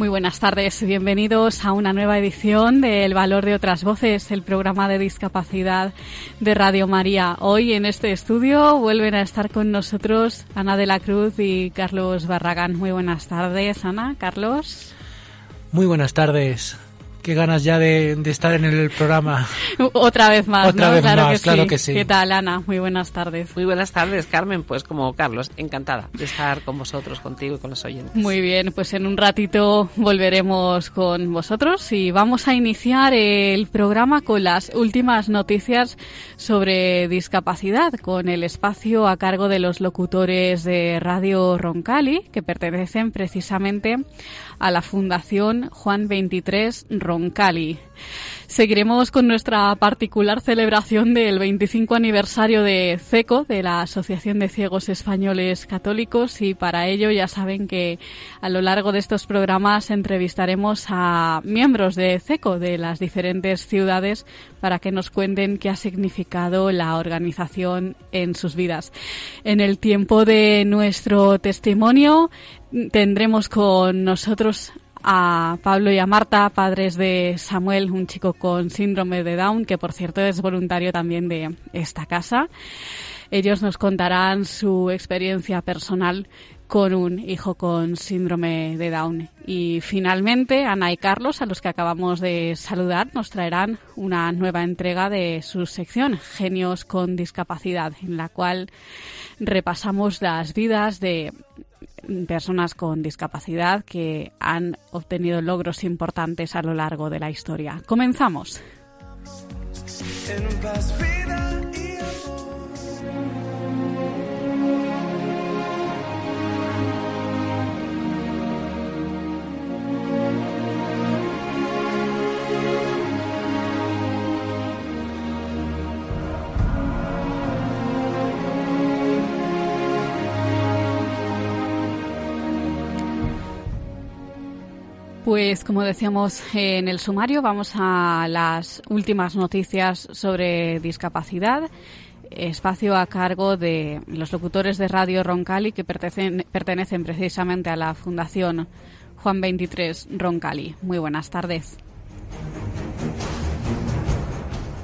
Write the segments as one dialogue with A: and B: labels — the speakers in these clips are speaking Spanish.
A: Muy buenas tardes, bienvenidos a una nueva edición de El Valor de otras Voces, el programa de discapacidad de Radio María. Hoy en este estudio vuelven a estar con nosotros Ana de la Cruz y Carlos Barragán. Muy buenas tardes, Ana, Carlos.
B: Muy buenas tardes. Qué ganas ya de, de estar en el programa.
A: Otra vez más,
B: Otra
A: ¿no?
B: vez
A: claro,
B: más,
A: que sí.
B: claro que sí.
A: ¿Qué tal, Ana? Muy buenas tardes.
C: Muy buenas tardes, Carmen. Pues como Carlos, encantada de estar con vosotros, contigo y con los oyentes.
A: Muy bien, pues en un ratito volveremos con vosotros y vamos a iniciar el programa con las últimas noticias sobre discapacidad, con el espacio a cargo de los locutores de Radio Roncali, que pertenecen precisamente a la Fundación Juan 23 Roncali. Seguiremos con nuestra particular celebración del 25 aniversario de CECO, de la Asociación de Ciegos Españoles Católicos, y para ello ya saben que a lo largo de estos programas entrevistaremos a miembros de CECO de las diferentes ciudades para que nos cuenten qué ha significado la organización en sus vidas. En el tiempo de nuestro testimonio tendremos con nosotros a Pablo y a Marta, padres de Samuel, un chico con síndrome de Down, que por cierto es voluntario también de esta casa. Ellos nos contarán su experiencia personal con un hijo con síndrome de Down. Y finalmente, Ana y Carlos, a los que acabamos de saludar, nos traerán una nueva entrega de su sección, Genios con Discapacidad, en la cual repasamos las vidas de personas con discapacidad que han obtenido logros importantes a lo largo de la historia. Comenzamos. Pues como decíamos en el sumario, vamos a las últimas noticias sobre discapacidad. Espacio a cargo de los locutores de Radio Roncali que pertenecen, pertenecen precisamente a la Fundación Juan 23 Roncali. Muy buenas tardes.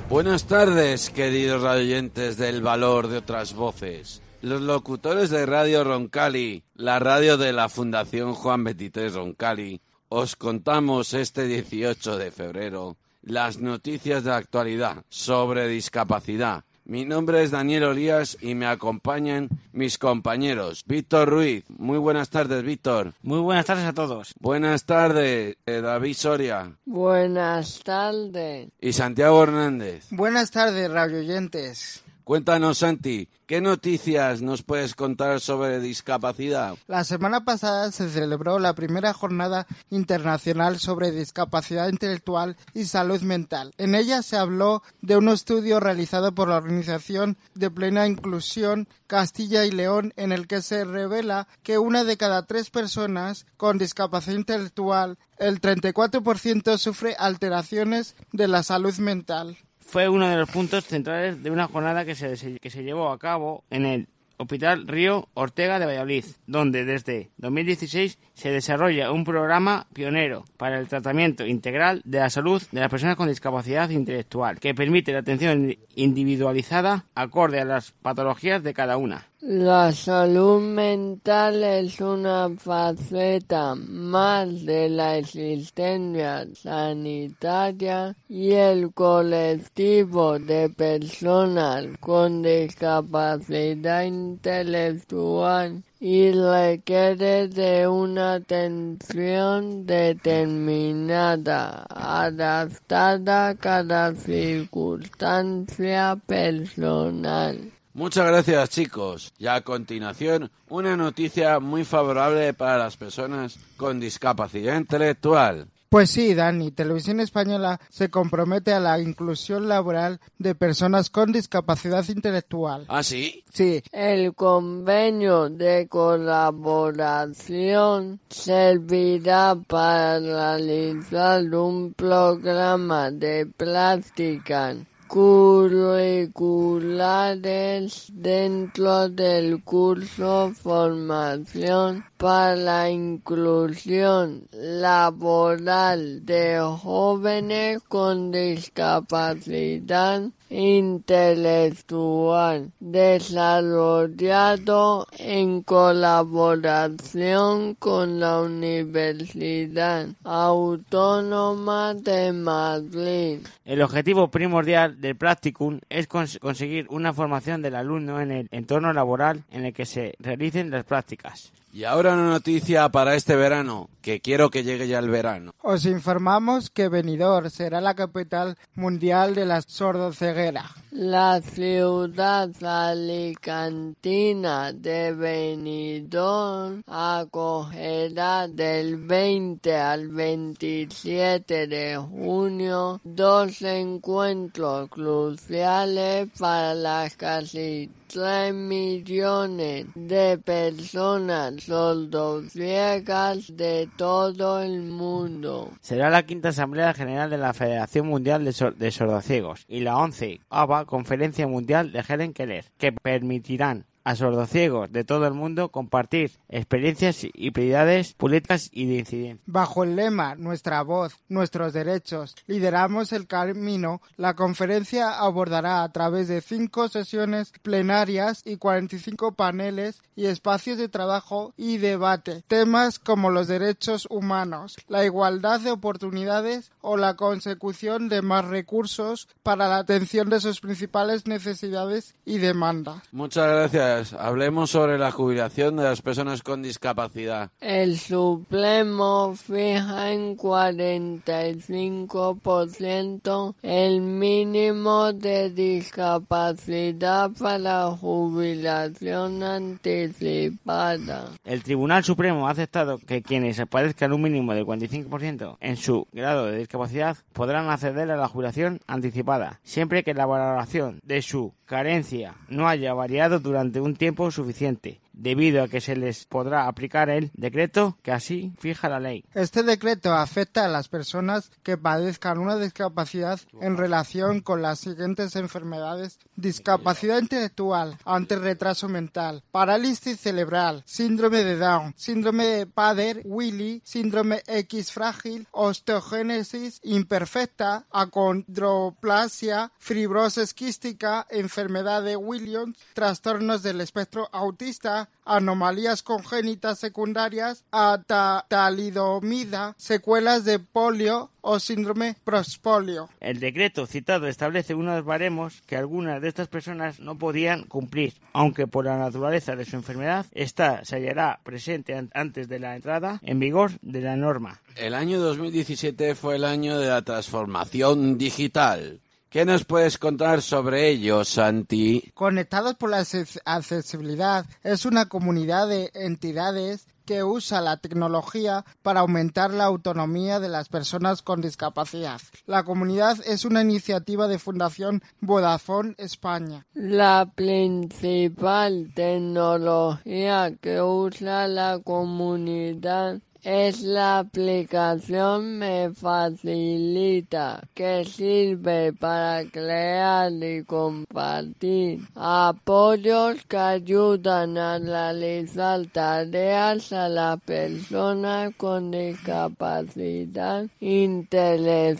D: Buenas tardes, queridos radioyentes del valor de otras voces. Los locutores de Radio Roncali, la radio de la Fundación Juan 23 Roncali, os contamos este 18 de febrero las noticias de actualidad sobre discapacidad. Mi nombre es Daniel Olías y me acompañan mis compañeros. Víctor Ruiz. Muy buenas tardes, Víctor.
B: Muy buenas tardes a todos.
D: Buenas tardes, eh, David Soria.
E: Buenas tardes.
D: Y Santiago Hernández.
F: Buenas tardes, radioyentes.
D: Cuéntanos, Santi, ¿qué noticias nos puedes contar sobre discapacidad?
F: La semana pasada se celebró la primera jornada internacional sobre discapacidad intelectual y salud mental. En ella se habló de un estudio realizado por la Organización de Plena Inclusión Castilla y León en el que se revela que una de cada tres personas con discapacidad intelectual, el 34% sufre alteraciones de la salud mental.
G: Fue uno de los puntos centrales de una jornada que se, que se llevó a cabo en el Hospital Río Ortega de Valladolid, donde desde 2016 se desarrolla un programa pionero para el tratamiento integral de la salud de las personas con discapacidad intelectual, que permite la atención individualizada acorde a las patologías de cada una.
E: La salud mental es una faceta más de la existencia sanitaria y el colectivo de personas con discapacidad intelectual y requiere de una atención determinada, adaptada a cada circunstancia personal.
D: Muchas gracias chicos. Y a continuación, una noticia muy favorable para las personas con discapacidad intelectual.
F: Pues sí, Dani, Televisión Española se compromete a la inclusión laboral de personas con discapacidad intelectual.
D: ¿Ah, sí?
F: Sí,
E: El convenio de colaboración servirá para realizar un programa de prácticas curriculares dentro del curso Formación para la Inclusión Laboral de Jóvenes con Discapacidad intelectual desarrollado en colaboración con la Universidad Autónoma de Madrid.
G: El objetivo primordial del practicum es cons- conseguir una formación del alumno en el entorno laboral en el que se realicen las prácticas.
D: Y ahora una noticia para este verano, que quiero que llegue ya el verano.
F: os informamos que Benidorm será la capital mundial de la sordoceguera.
E: La ciudad alicantina de Benidorm acogerá del 20 al 27 de junio dos encuentros cruciales para las casi 3 millones de personas sordociegas de todo el mundo.
G: Será la quinta Asamblea General de la Federación Mundial de, Sor- de Sordociegos y la once Conferencia Mundial de Helen Keller, que permitirán a sordociegos de todo el mundo compartir experiencias y prioridades políticas y de incidencia.
F: Bajo el lema Nuestra voz, nuestros derechos, lideramos el camino, la conferencia abordará a través de cinco sesiones plenarias y 45 paneles y espacios de trabajo y debate, temas como los derechos humanos, la igualdad de oportunidades o la consecución de más recursos para la atención de sus principales necesidades y demandas.
D: Muchas gracias. Hablemos sobre la jubilación de las personas con discapacidad.
E: El Supremo fija en 45% el mínimo de discapacidad para jubilación anticipada.
G: El Tribunal Supremo ha aceptado que quienes padezcan un mínimo del 45% en su grado de discapacidad podrán acceder a la jubilación anticipada, siempre que la valoración de su carencia no haya variado durante un tiempo suficiente, debido a que se les podrá aplicar el decreto que así fija la ley.
F: Este decreto afecta a las personas que padezcan una discapacidad en relación con las siguientes enfermedades. Discapacidad intelectual, ante retraso mental, parálisis cerebral, síndrome de Down, síndrome de Pader-Willy, síndrome X frágil, osteogénesis imperfecta, acondroplasia, fibrosis quística, enfermedad de Williams, trastornos del espectro autista, anomalías congénitas secundarias a ta- talidomida, secuelas de polio o síndrome prospolio.
G: El decreto citado establece unos baremos que algunas de estas personas no podían cumplir, aunque por la naturaleza de su enfermedad, esta se hallará presente an- antes de la entrada en vigor de la norma.
D: El año 2017 fue el año de la transformación digital. ¿Qué nos puedes contar sobre ello, Santi?
F: Conectados por la acces- accesibilidad es una comunidad de entidades que usa la tecnología para aumentar la autonomía de las personas con discapacidad. La comunidad es una iniciativa de Fundación Vodafone España.
E: La principal tecnología que usa la comunidad es la aplicación Me Facilita, que sirve para crear y compartir apoyos que ayudan a realizar tareas a las personas con discapacidad intelectual.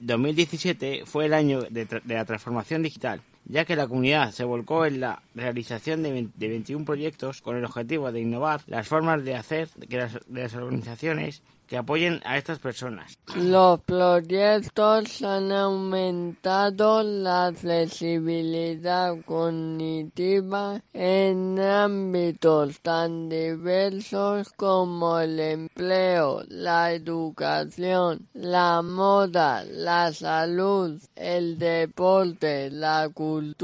G: 2017 fue el año de, de la transformación digital, ya que la comunidad se volcó en la realización de, 20 de 21 proyectos con el objetivo de innovar las formas de hacer que las, de las organizaciones que apoyen a estas personas.
E: Los proyectos han aumentado la accesibilidad cognitiva en ámbitos tan diversos como el empleo, la educación, la moda, la salud, el deporte, la cultura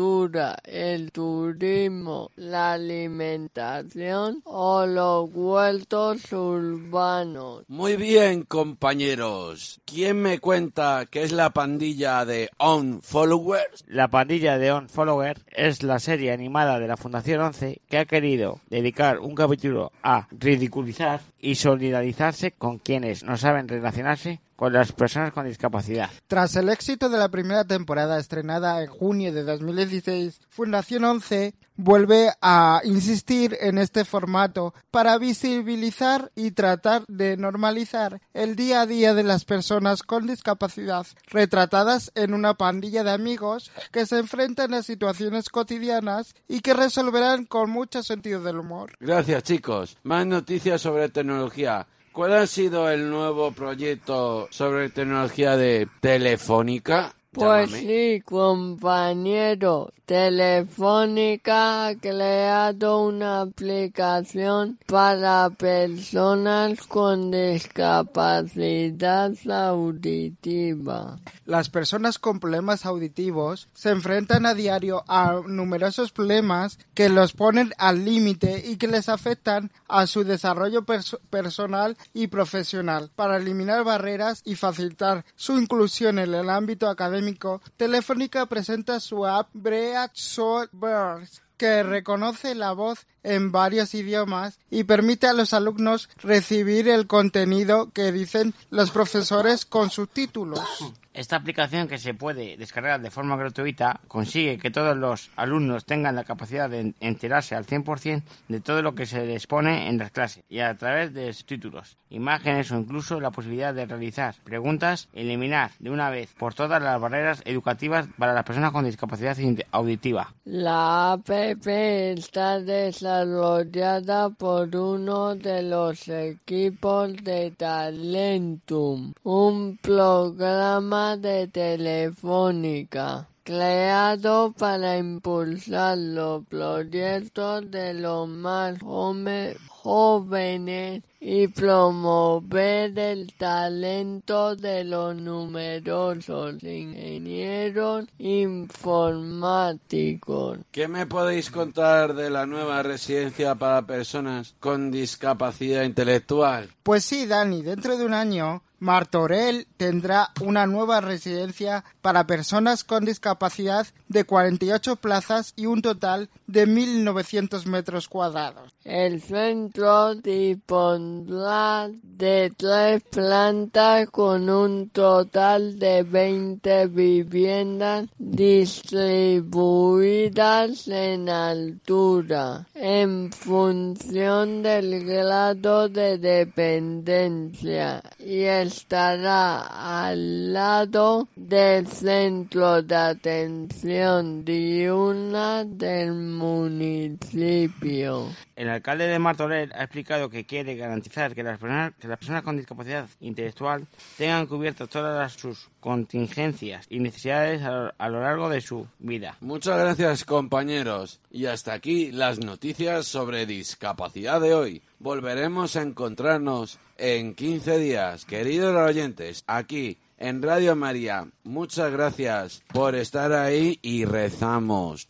E: el turismo, la alimentación o los huertos urbanos.
D: Muy bien, compañeros. ¿Quién me cuenta qué es la pandilla de On Followers?
G: La pandilla de On Follower es la serie animada de la Fundación 11 que ha querido dedicar un capítulo a ridiculizar y solidarizarse con quienes no saben relacionarse con las personas con discapacidad.
F: Tras el éxito de la primera temporada estrenada en junio de 2016, Fundación 11 vuelve a insistir en este formato para visibilizar y tratar de normalizar el día a día de las personas con discapacidad, retratadas en una pandilla de amigos que se enfrentan a situaciones cotidianas y que resolverán con mucho sentido del humor.
D: Gracias, chicos. Más noticias sobre tecnología. ¿Cuál ha sido el nuevo proyecto sobre tecnología de Telefónica?
E: Pues
D: Llámame.
E: sí, compañero, Telefónica ha creado una aplicación para personas con discapacidad auditiva.
F: Las personas con problemas auditivos se enfrentan a diario a numerosos problemas que los ponen al límite y que les afectan a su desarrollo perso- personal y profesional. Para eliminar barreras y facilitar su inclusión en el ámbito académico, Telefónica presenta su app Que reconoce la voz en varios idiomas y permite a los alumnos recibir el contenido que dicen los profesores con subtítulos.
G: Esta aplicación que se puede descargar de forma gratuita consigue que todos los alumnos tengan la capacidad de enterarse al 100% de todo lo que se les pone en las clases y a través de subtítulos, imágenes o incluso la posibilidad de realizar preguntas eliminar de una vez por todas las barreras educativas para las personas con discapacidad auditiva.
E: La app está desarrollada por uno de los equipos de Talentum, un programa de Telefónica creado para impulsar los proyectos de los más jome- jóvenes y promover el talento de los numerosos ingenieros informáticos.
D: ¿Qué me podéis contar de la nueva residencia para personas con discapacidad intelectual?
F: Pues sí, Dani, dentro de un año, Martorell tendrá una nueva residencia para personas con discapacidad de 48 plazas y un total de 1.900 metros cuadrados.
E: El centro dispondrá de tres plantas con un total de 20 viviendas distribuidas en altura en función del grado de dependencia y estará al lado del centro de atención diurna del municipio.
G: El alcalde de Martorell ha explicado que quiere garantizar que las personas, las personas con discapacidad intelectual tengan cubiertas todas sus contingencias y necesidades a a lo largo de su vida.
D: Muchas gracias compañeros. Y hasta aquí las noticias sobre discapacidad de hoy. Volveremos a encontrarnos en 15 días, queridos oyentes, aquí en Radio María. Muchas gracias por estar ahí y rezamos.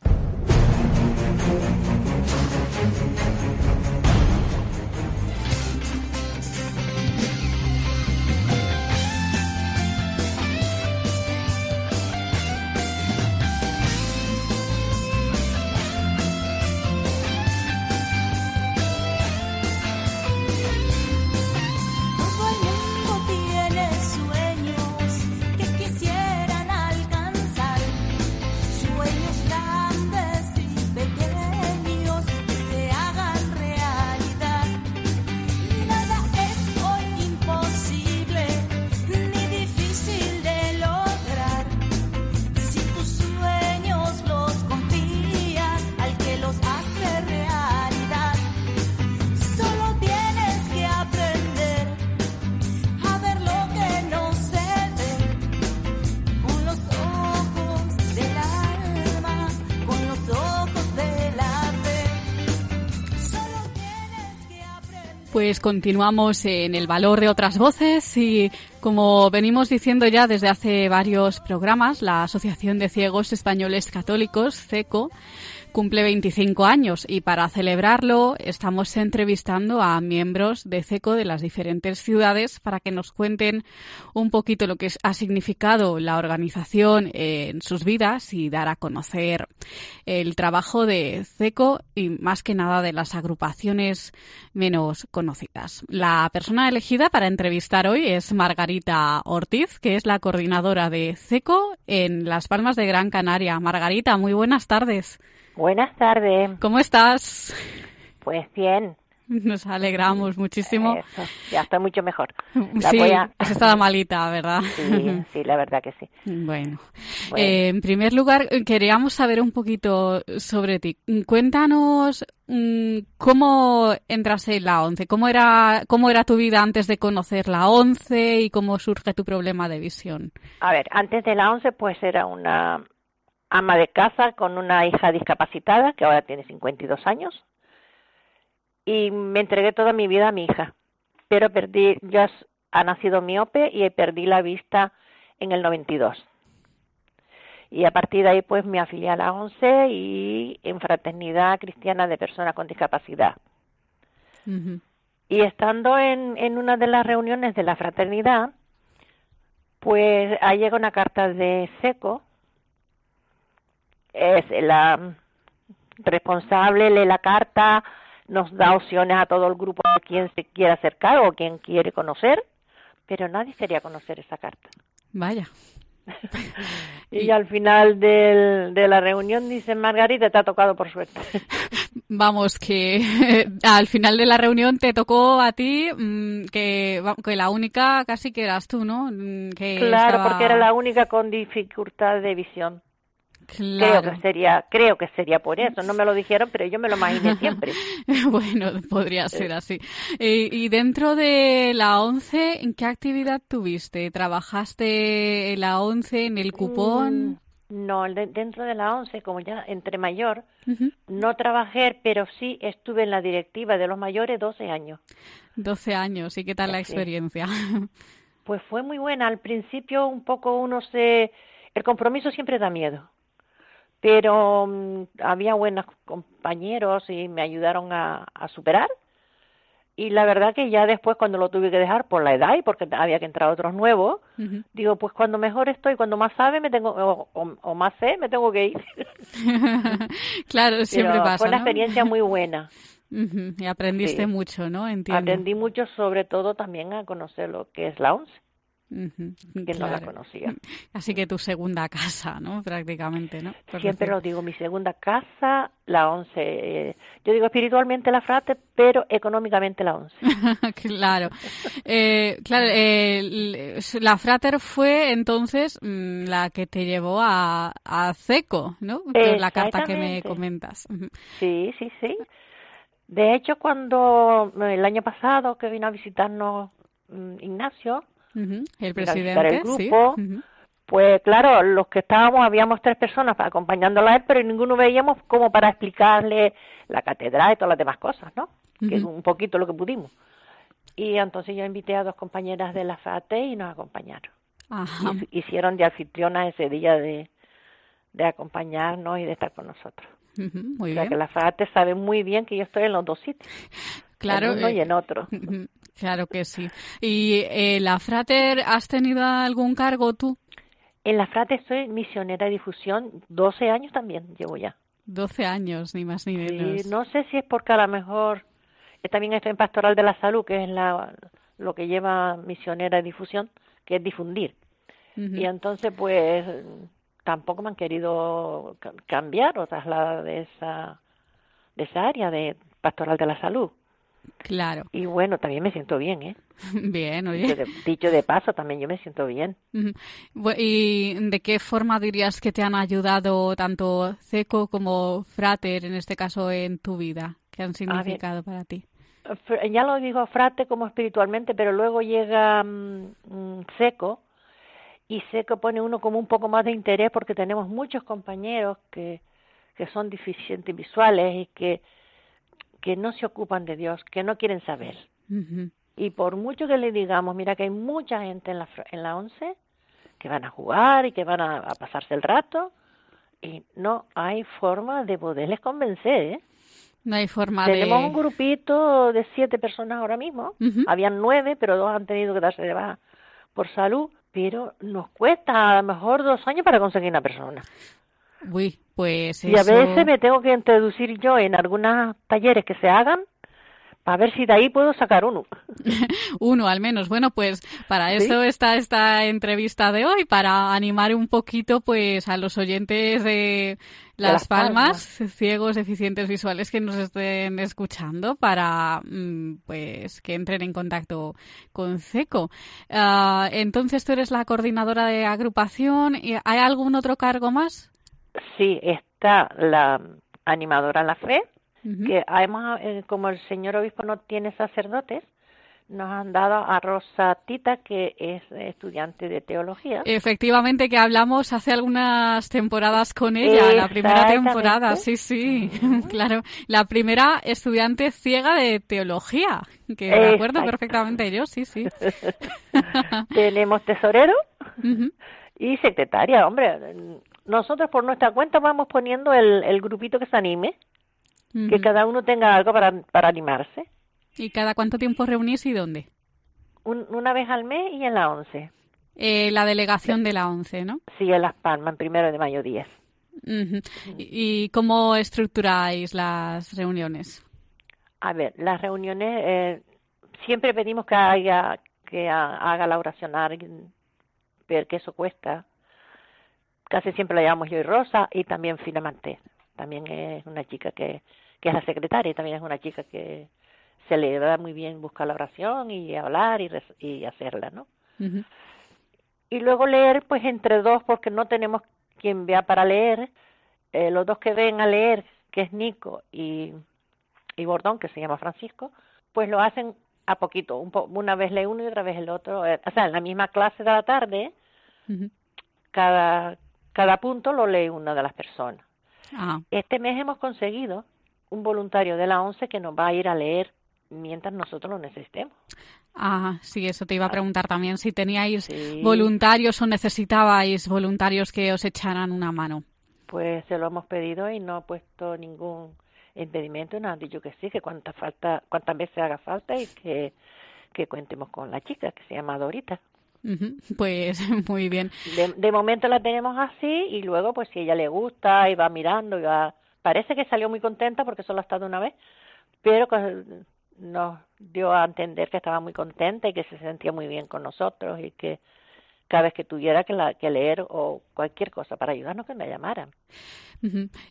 A: Pues continuamos en el valor de otras voces y como venimos diciendo ya desde hace varios programas, la Asociación de Ciegos Españoles Católicos, CECO, cumple 25 años y para celebrarlo estamos entrevistando a miembros de CECO de las diferentes ciudades para que nos cuenten un poquito lo que ha significado la organización en sus vidas y dar a conocer el trabajo de CECO y más que nada de las agrupaciones menos conocidas. La persona elegida para entrevistar hoy es Margarita Ortiz, que es la coordinadora de CECO en Las Palmas de Gran Canaria. Margarita, muy buenas tardes.
H: Buenas tardes.
A: ¿Cómo estás?
H: Pues bien.
A: Nos alegramos muchísimo.
H: Eso, ya estoy mucho mejor. La
A: sí,
H: a-
A: has estado malita, ¿verdad?
H: Sí, sí, la verdad que sí.
A: Bueno,
H: Bueno.
A: eh, en primer lugar, queríamos saber un poquito sobre ti. Cuéntanos mm, cómo entraste en la ONCE, cómo era, cómo era tu vida antes de conocer la ONCE y cómo surge tu problema de visión.
H: A ver, antes de la 11 pues era una ama de casa con una hija discapacitada que ahora tiene 52 años y me entregué toda mi vida a mi hija. Pero perdí, yo ha nacido miope y perdí la vista en el 92. Y a partir de ahí pues me afilié a la 11 y en Fraternidad Cristiana de Personas con Discapacidad. Y estando en, en una de las reuniones de la fraternidad, pues ahí llega una carta de SECO, es la responsable, lee la carta, nos da opciones a todo el grupo a quien se quiera acercar o quien quiere conocer, pero nadie quería conocer esa carta.
A: Vaya.
H: Y al final del- de la reunión dice Margarita, te ha tocado por suerte.
A: Vamos, que al final de la reunión te tocó a ti mm, que, que la única casi que eras tú, ¿no? Mm, Que
H: Claro,
A: estaba-
H: porque era la única con dificultad de visión.
A: Claro.
H: Creo que sería, creo que sería por eso. No me lo dijeron, pero yo me lo imaginé siempre.
A: bueno, podría ser así. Eh, y dentro de la ONCE, ¿en qué actividad tuviste? ¿Trabajaste en la ONCE, en el cupón?
H: Mm, No, de- dentro de la ONCE, como ya entre mayor, no trabajé, pero sí estuve en la directiva de los mayores 12 años.
A: 12 años. ¿Y qué tal la experiencia?
H: Pues fue muy buena. Al principio un poco uno se... El compromiso siempre da miedo. Pero mm, había buenos compañeros y me ayudaron a, a superar. Y la verdad que ya después cuando lo tuve que dejar por la edad y porque había que entrar otros nuevos, digo, pues cuando mejor estoy, cuando más sabe, me tengo, o, o- o más sé, me tengo que ir.
A: claro, siempre
H: Pero
A: pasa.
H: Fue una
A: ¿no?
H: experiencia muy buena.
A: Y aprendiste
H: Sí.
A: mucho, ¿no? Entiendo.
H: Aprendí mucho, sobre todo también a conocer lo que es la ONCE, Que no la conocía.
A: Así que tu segunda casa, ¿no? Prácticamente, ¿no? Por
H: Siempre
A: decir.
H: lo digo, mi segunda casa, la ONCE. eh, yo digo espiritualmente la frate, pero económicamente la ONCE.
A: claro. Eh, claro, eh, l- la Frater fue entonces mm, la que te llevó a, a CECO, ¿no? La carta que me comentas.
H: Sí, sí, sí. De hecho, cuando eh, el año pasado que vino a visitarnos mm,
A: El presidente,
H: el
A: sí.
H: grupo,
A: Ujú.
H: Pues claro, los que estábamos, habíamos tres personas pa- acompañándola a él, pero ninguno veíamos como para explicarle la catedral y todas las demás cosas, ¿no? Que es un poquito lo que pudimos. Y entonces yo invité a dos compañeras de la FATE y nos acompañaron.
A: Ajá.
H: Hicieron de anfitriona ese día de, de acompañarnos y de estar con nosotros.
A: Ujú, Muy
H: o sea
A: bien.
H: que la FATE sabe muy bien que yo estoy en los dos sitios.
A: Claro.
H: En uno y
A: eh,
H: en otro.
A: ujú, Claro que sí. ¿Y eh, la Frater, has tenido algún cargo tú?
H: En la FRATE soy misionera de difusión, 12 años también llevo ya.
A: 12 años, ni más ni
H: Y
A: menos.
H: no sé si es porque a lo mejor eh, también estoy en Pastoral de la Salud, que es la, lo que lleva misionera de difusión, que es difundir. Y entonces, pues, tampoco me han querido ca- cambiar o trasladar de esa, de esa área de Pastoral de la Salud.
A: Claro.
H: Y bueno, también me siento bien, ¿eh?
A: Bien,
H: Dicho de, dicho de paso, también yo me siento bien.
A: ¿Y de qué forma dirías que te han ayudado tanto CECO como Frater, en este caso, en tu vida? ¿Qué han significado para ti?
H: Ya lo digo frate como espiritualmente, pero luego llega mm, mm, seco y seco pone uno como un poco más de interés porque tenemos muchos compañeros que, que son deficientes visuales y que que no se ocupan de Dios, que no quieren saber. Y por mucho que le digamos, mira que hay mucha gente en la, en la once que van a jugar y que van a, a pasarse el rato, y no hay forma de poderles convencer, ¿eh?
A: No hay forma
H: Tenemos
A: de...
H: un grupito de siete personas ahora mismo. Habían nueve, pero dos han tenido que darse de baja por salud. Pero nos cuesta a lo mejor dos años para conseguir una persona.
A: Uy, pues
H: Y a veces me tengo que introducir yo en algunos talleres que se hagan para ver si de ahí puedo sacar uno.
A: Uno al menos. Bueno, pues para
H: Sí.
A: eso está esta entrevista de hoy, para animar un poquito pues a los oyentes de Las,
H: Las
A: Palmas,
H: Palmas.
A: ciegos, deficientes visuales que nos estén escuchando para mm, pues que entren en contacto con CECO. Ah, entonces tú eres la coordinadora de agrupación. ¿Y ¿Hay algún otro cargo más?
H: Sí, está la animadora La Fe, que además, eh, como el señor obispo no tiene sacerdotes, nos han dado a Rosa Tita, que es estudiante de teología.
A: Efectivamente que hablamos hace algunas temporadas con ella, la primera temporada, sí, sí, claro, la primera estudiante ciega de teología, que me acuerdo perfectamente yo, sí, sí.
H: Tenemos tesorero y secretaria. Hombre, nosotros por nuestra cuenta vamos poniendo el, el grupito que se anime, que cada uno tenga algo para, para animarse.
A: ¿Y cada cuánto tiempo reunís y dónde?
H: Un- una vez al mes y en la 11.
A: Eh, la delegación de la ONCE, ¿no?
H: Sí, en Las Palmas, en primero de mayo 10.
A: Ujú. ¿Y y cómo estructuráis las reuniones?
H: A ver, las reuniones eh, siempre pedimos que haya que ha- haga la oracional, ver que eso cuesta. Casi siempre la llamamos yo y Rosa y también Fina Manté. También es una chica que, que es la secretaria y también es una chica que se le da muy bien buscar la oración y hablar y, res- y hacerla, ¿no? Y luego leer, pues entre dos, porque no tenemos quien vea para leer. Eh, los dos que ven a leer, que es Nico y, y Bordón, que se llama Francisco, pues lo hacen a poquito. Un po- una vez lee uno y otra vez el otro. Eh, o sea, en la misma clase de la tarde, cada, cada punto lo lee una de las personas.
A: Ah,
H: Este mes hemos conseguido un voluntario de la ONCE que nos va a ir a leer mientras nosotros lo necesitemos.
A: ah, sí, eso te iba a preguntar también, si teníais
H: Sí.
A: voluntarios o necesitabais voluntarios que os echaran una mano.
H: Pues se lo hemos pedido y no ha puesto ningún impedimento, nos han dicho que sí, que cuánta falta, cuántas veces haga falta y que, que cuentemos con la chica que se llama Dorita.
A: Pues muy bien.
H: De, de momento la tenemos así y luego pues si ella le gusta y va mirando y va, parece que salió muy contenta porque solo ha estado una vez, pero nos dio a entender que estaba muy contenta y que se sentía muy bien con nosotros y que cada vez que tuviera que, la, que leer o cualquier cosa para ayudarnos que la llamaran.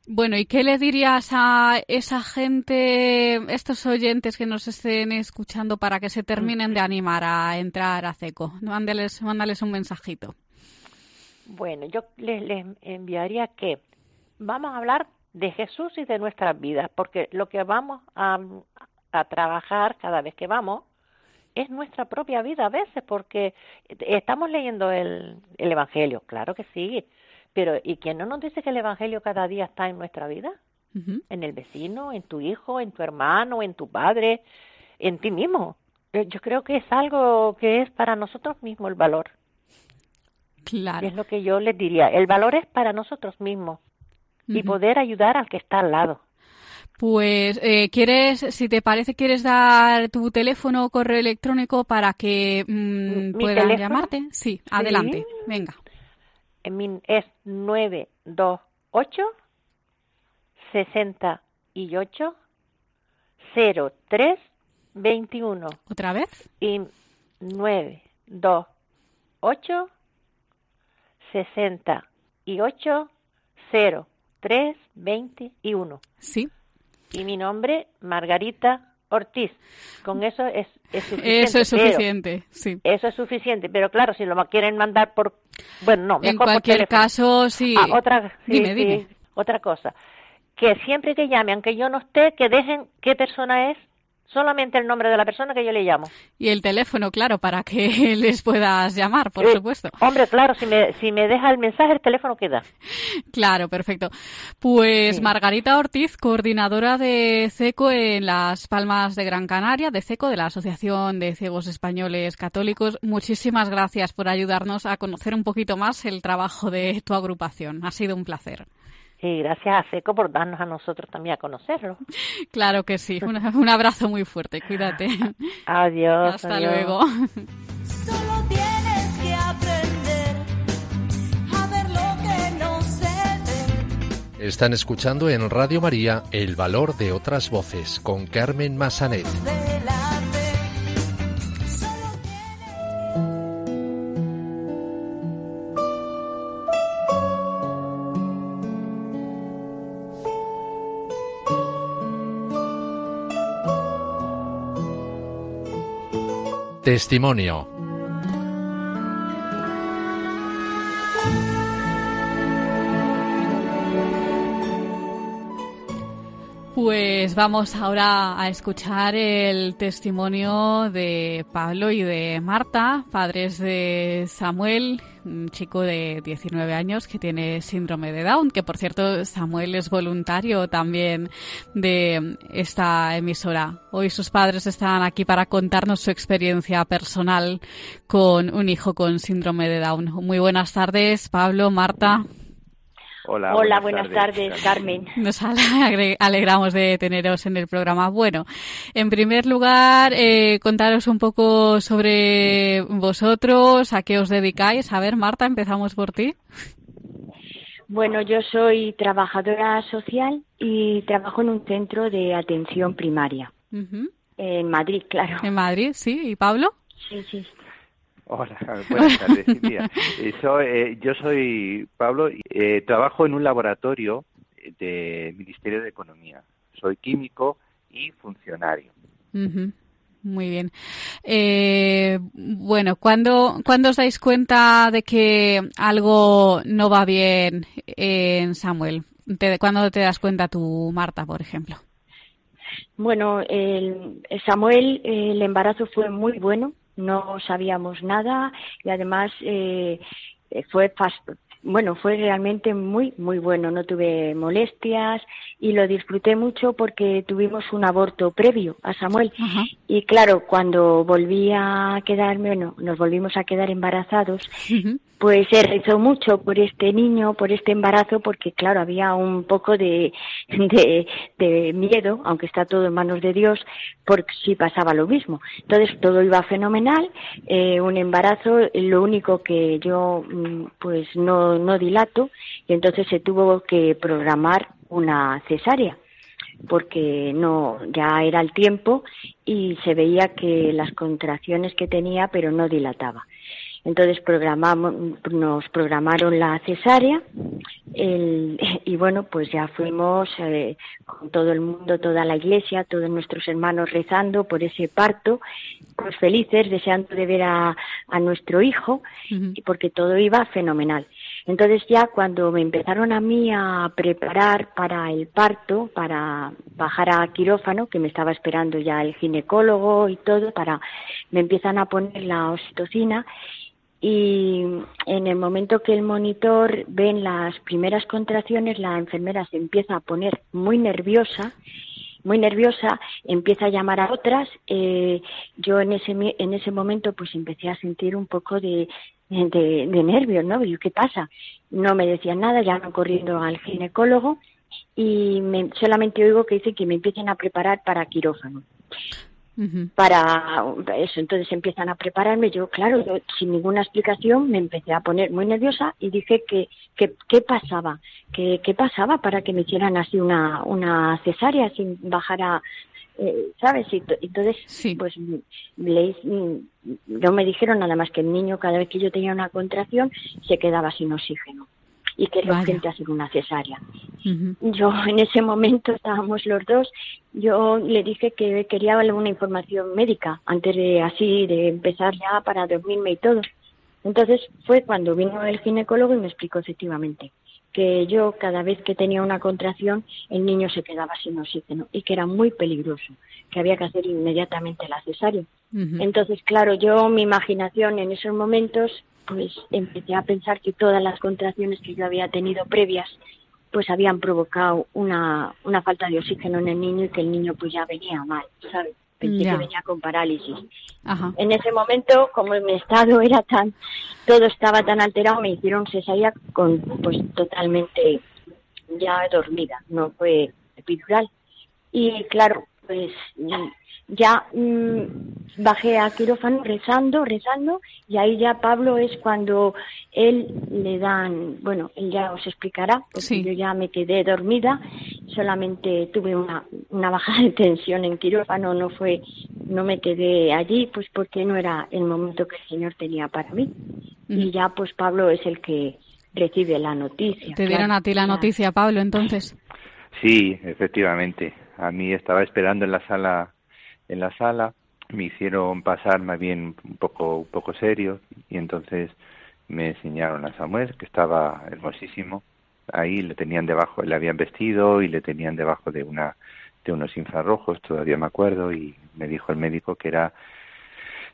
A: Bueno, ¿y qué le dirías a esa gente, estos oyentes que nos estén escuchando para que se terminen de animar a entrar a CECO? Mándales, mándales un mensajito.
H: Bueno, yo les, les enviaría que vamos a hablar de Jesús y de nuestras vidas, porque lo que vamos a, a trabajar cada vez que vamos es nuestra propia vida a veces, porque estamos leyendo el, el Evangelio, claro que sí, pero ¿y quién no nos dice que el Evangelio cada día está en nuestra vida? En el vecino, en tu hijo, en tu hermano, en tu padre, en ti mismo. Eh, Yo creo que es algo que es para nosotros mismos el valor.
A: Claro.
H: Es lo que yo les diría. El valor es para nosotros mismos y poder ayudar al que está al lado.
A: Pues, eh, ¿quieres, si te parece, quieres dar tu teléfono o correo electrónico para que mm,
H: ¿Mi
A: puedan
H: teléfono?
A: llamarte? Sí, adelante. Venga.
H: En mi- Es 928 68 03 21
A: ¿Otra vez?
H: y 928 68 03 21
A: Sí.
H: Y mi nombre Margarita Ortiz. Con eso es, es suficiente.
A: Eso es suficiente, sí.
H: Eso es suficiente, pero claro, si lo quieren mandar por... Bueno, no,
A: En
H: mejor por
A: cualquier caso, sí.
H: Ah, otra, sí,
A: Dime,
H: sí,
A: dime.
H: otra cosa. Que siempre que llamen, aunque yo no esté, que dejen qué persona es, Solamente el nombre de la persona que yo le llamo.
A: Y el teléfono, claro, para que les puedas llamar, por
H: Eh,
A: supuesto.
H: Hombre, claro, si me, si me deja el mensaje, el teléfono queda.
A: Claro, perfecto. Pues Margarita Ortiz, coordinadora de CECO en Las Palmas de Gran Canaria, de CECO, de la Asociación de Ciegos Españoles Católicos, muchísimas gracias por ayudarnos a conocer un poquito más el trabajo de tu agrupación. Ha sido un placer.
H: Y gracias a Seco por darnos a nosotros también a conocerlo.
A: Claro que sí. Un, un abrazo muy fuerte. Cuídate.
H: Adiós.
A: Hasta
H: adiós.
A: luego.
I: Solo tienes que aprender a ver lo que no se ve.
J: Están escuchando en Radio María El Valor de otras Voces con Carmen Massanet. Testimonio.
A: Pues vamos ahora a escuchar el testimonio de Pablo y de Marta, padres de Samuel, un chico de 19 años que tiene síndrome de Down, que por cierto Samuel es voluntario también de esta emisora. Hoy sus padres están aquí para contarnos su experiencia personal con un hijo con síndrome de Down. Muy buenas tardes, Pablo, Marta.
K: Hola,
L: Hola, buenas tardes, Carmen.
A: Nos alegramos de teneros en el programa. Bueno, en primer lugar, eh, contaros un poco sobre vosotros, a qué os dedicáis. A ver, Marta, empezamos por ti.
L: Bueno, yo soy trabajadora social y trabajo en un centro de atención primaria. En Madrid, claro.
A: En Madrid, sí. ¿Y Pablo?
L: Sí, sí.
K: Hola, buenas tardes. mira, eh, soy, eh, yo soy Pablo y eh, trabajo en un laboratorio del Ministerio de Economía. Soy químico y funcionario.
A: Ujú. Muy bien. Eh, bueno, ¿cuándo, ¿cuándo os dais cuenta de que algo no va bien en Samuel? Te- ¿Cuándo te das cuenta tú, Marta, por ejemplo?
L: Bueno, el, el Samuel, el embarazo fue muy bueno, no sabíamos nada y además eh, eh, fue bueno, fue realmente muy, muy bueno. No tuve molestias y lo disfruté mucho porque tuvimos un aborto previo a Samuel. Y claro, cuando volví a quedarme, bueno, nos volvimos a quedar embarazados, pues se rezó mucho por este niño, por este embarazo, porque claro, había un poco de, miedo, aunque está todo en manos de Dios, porque si pasaba lo mismo. Entonces todo iba fenomenal, eh, un embarazo, lo único que yo mm, pues no, no dilato, y entonces se tuvo que programar una cesárea porque no ya era el tiempo y se veía que las contracciones que tenía pero no dilataba. Entonces programamos, nos programaron la cesárea el- y bueno, pues ya fuimos eh, con todo el mundo, toda la iglesia, todos nuestros hermanos rezando por ese parto, pues felices, deseando de ver a, a nuestro hijo, y porque todo iba fenomenal. Entonces ya cuando me empezaron a mí a preparar para el parto, para bajar a quirófano, que me estaba esperando ya el ginecólogo y todo, para me empiezan a poner la oxitocina y en el momento que el monitor ven las primeras contracciones, la enfermera se empieza a poner muy nerviosa, muy nerviosa, empieza a llamar a otras. eh, yo en ese en ese momento pues empecé a sentir un poco de, nervios, ¿no? Y ¿qué pasa? No me decían nada, llaman corriendo al ginecólogo y me- solamente oigo que dicen que me empiecen a preparar para quirófano para eso. Entonces empiezan a prepararme. Yo, claro, yo, sin ninguna explicación me empecé a poner muy nerviosa y dije que, que qué pasaba, que qué pasaba para que me hicieran así una, una cesárea sin bajar a, eh, ¿sabes? Y to- entonces, pues le- no me dijeron nada más que el niño cada vez que yo tenía una contracción se quedaba sin oxígeno y que
A: Vaya.
L: urgente hacer una cesárea. Yo en ese momento estábamos los dos. Yo le dije que quería alguna información médica antes de así de empezar ya para dormirme y todo. Entonces fue cuando vino el ginecólogo y me explicó efectivamente que yo cada vez que tenía una contracción el niño se quedaba sin oxígeno y que era muy peligroso, que había que hacer inmediatamente la cesárea. Entonces, claro, yo mi imaginación en esos momentos, pues empecé a pensar que todas las contracciones que yo había tenido previas, pues habían provocado una, una falta de oxígeno en el niño y que el niño pues ya venía mal, ¿sabes? Pensé que venía con parálisis.
A: Ajá.
L: En ese momento, como mi estado era tan, todo estaba tan alterado, me hicieron cesárea con, pues totalmente ya dormida, no fue epidural. Y claro, pues ya mm, bajé a quirófano rezando, rezando, y ahí ya Pablo es cuando él le dan, bueno, él ya os explicará, porque yo ya me quedé dormida, solamente tuve una, una baja de tensión en quirófano, no fue, no me quedé allí, pues porque no era el momento que el Señor tenía para mí. Y ya pues Pablo es el que recibe la noticia.
A: Te dieron
L: claro.
A: a ti la noticia, Pablo, entonces.
K: Sí, efectivamente. A mí estaba esperando en la sala, en la sala, me hicieron pasar más bien un poco, un poco serio y entonces me enseñaron a Samuel que estaba hermosísimo. Ahí le tenían debajo, le habían vestido y le tenían debajo de una, de unos infrarrojos, todavía me acuerdo, y me dijo el médico que era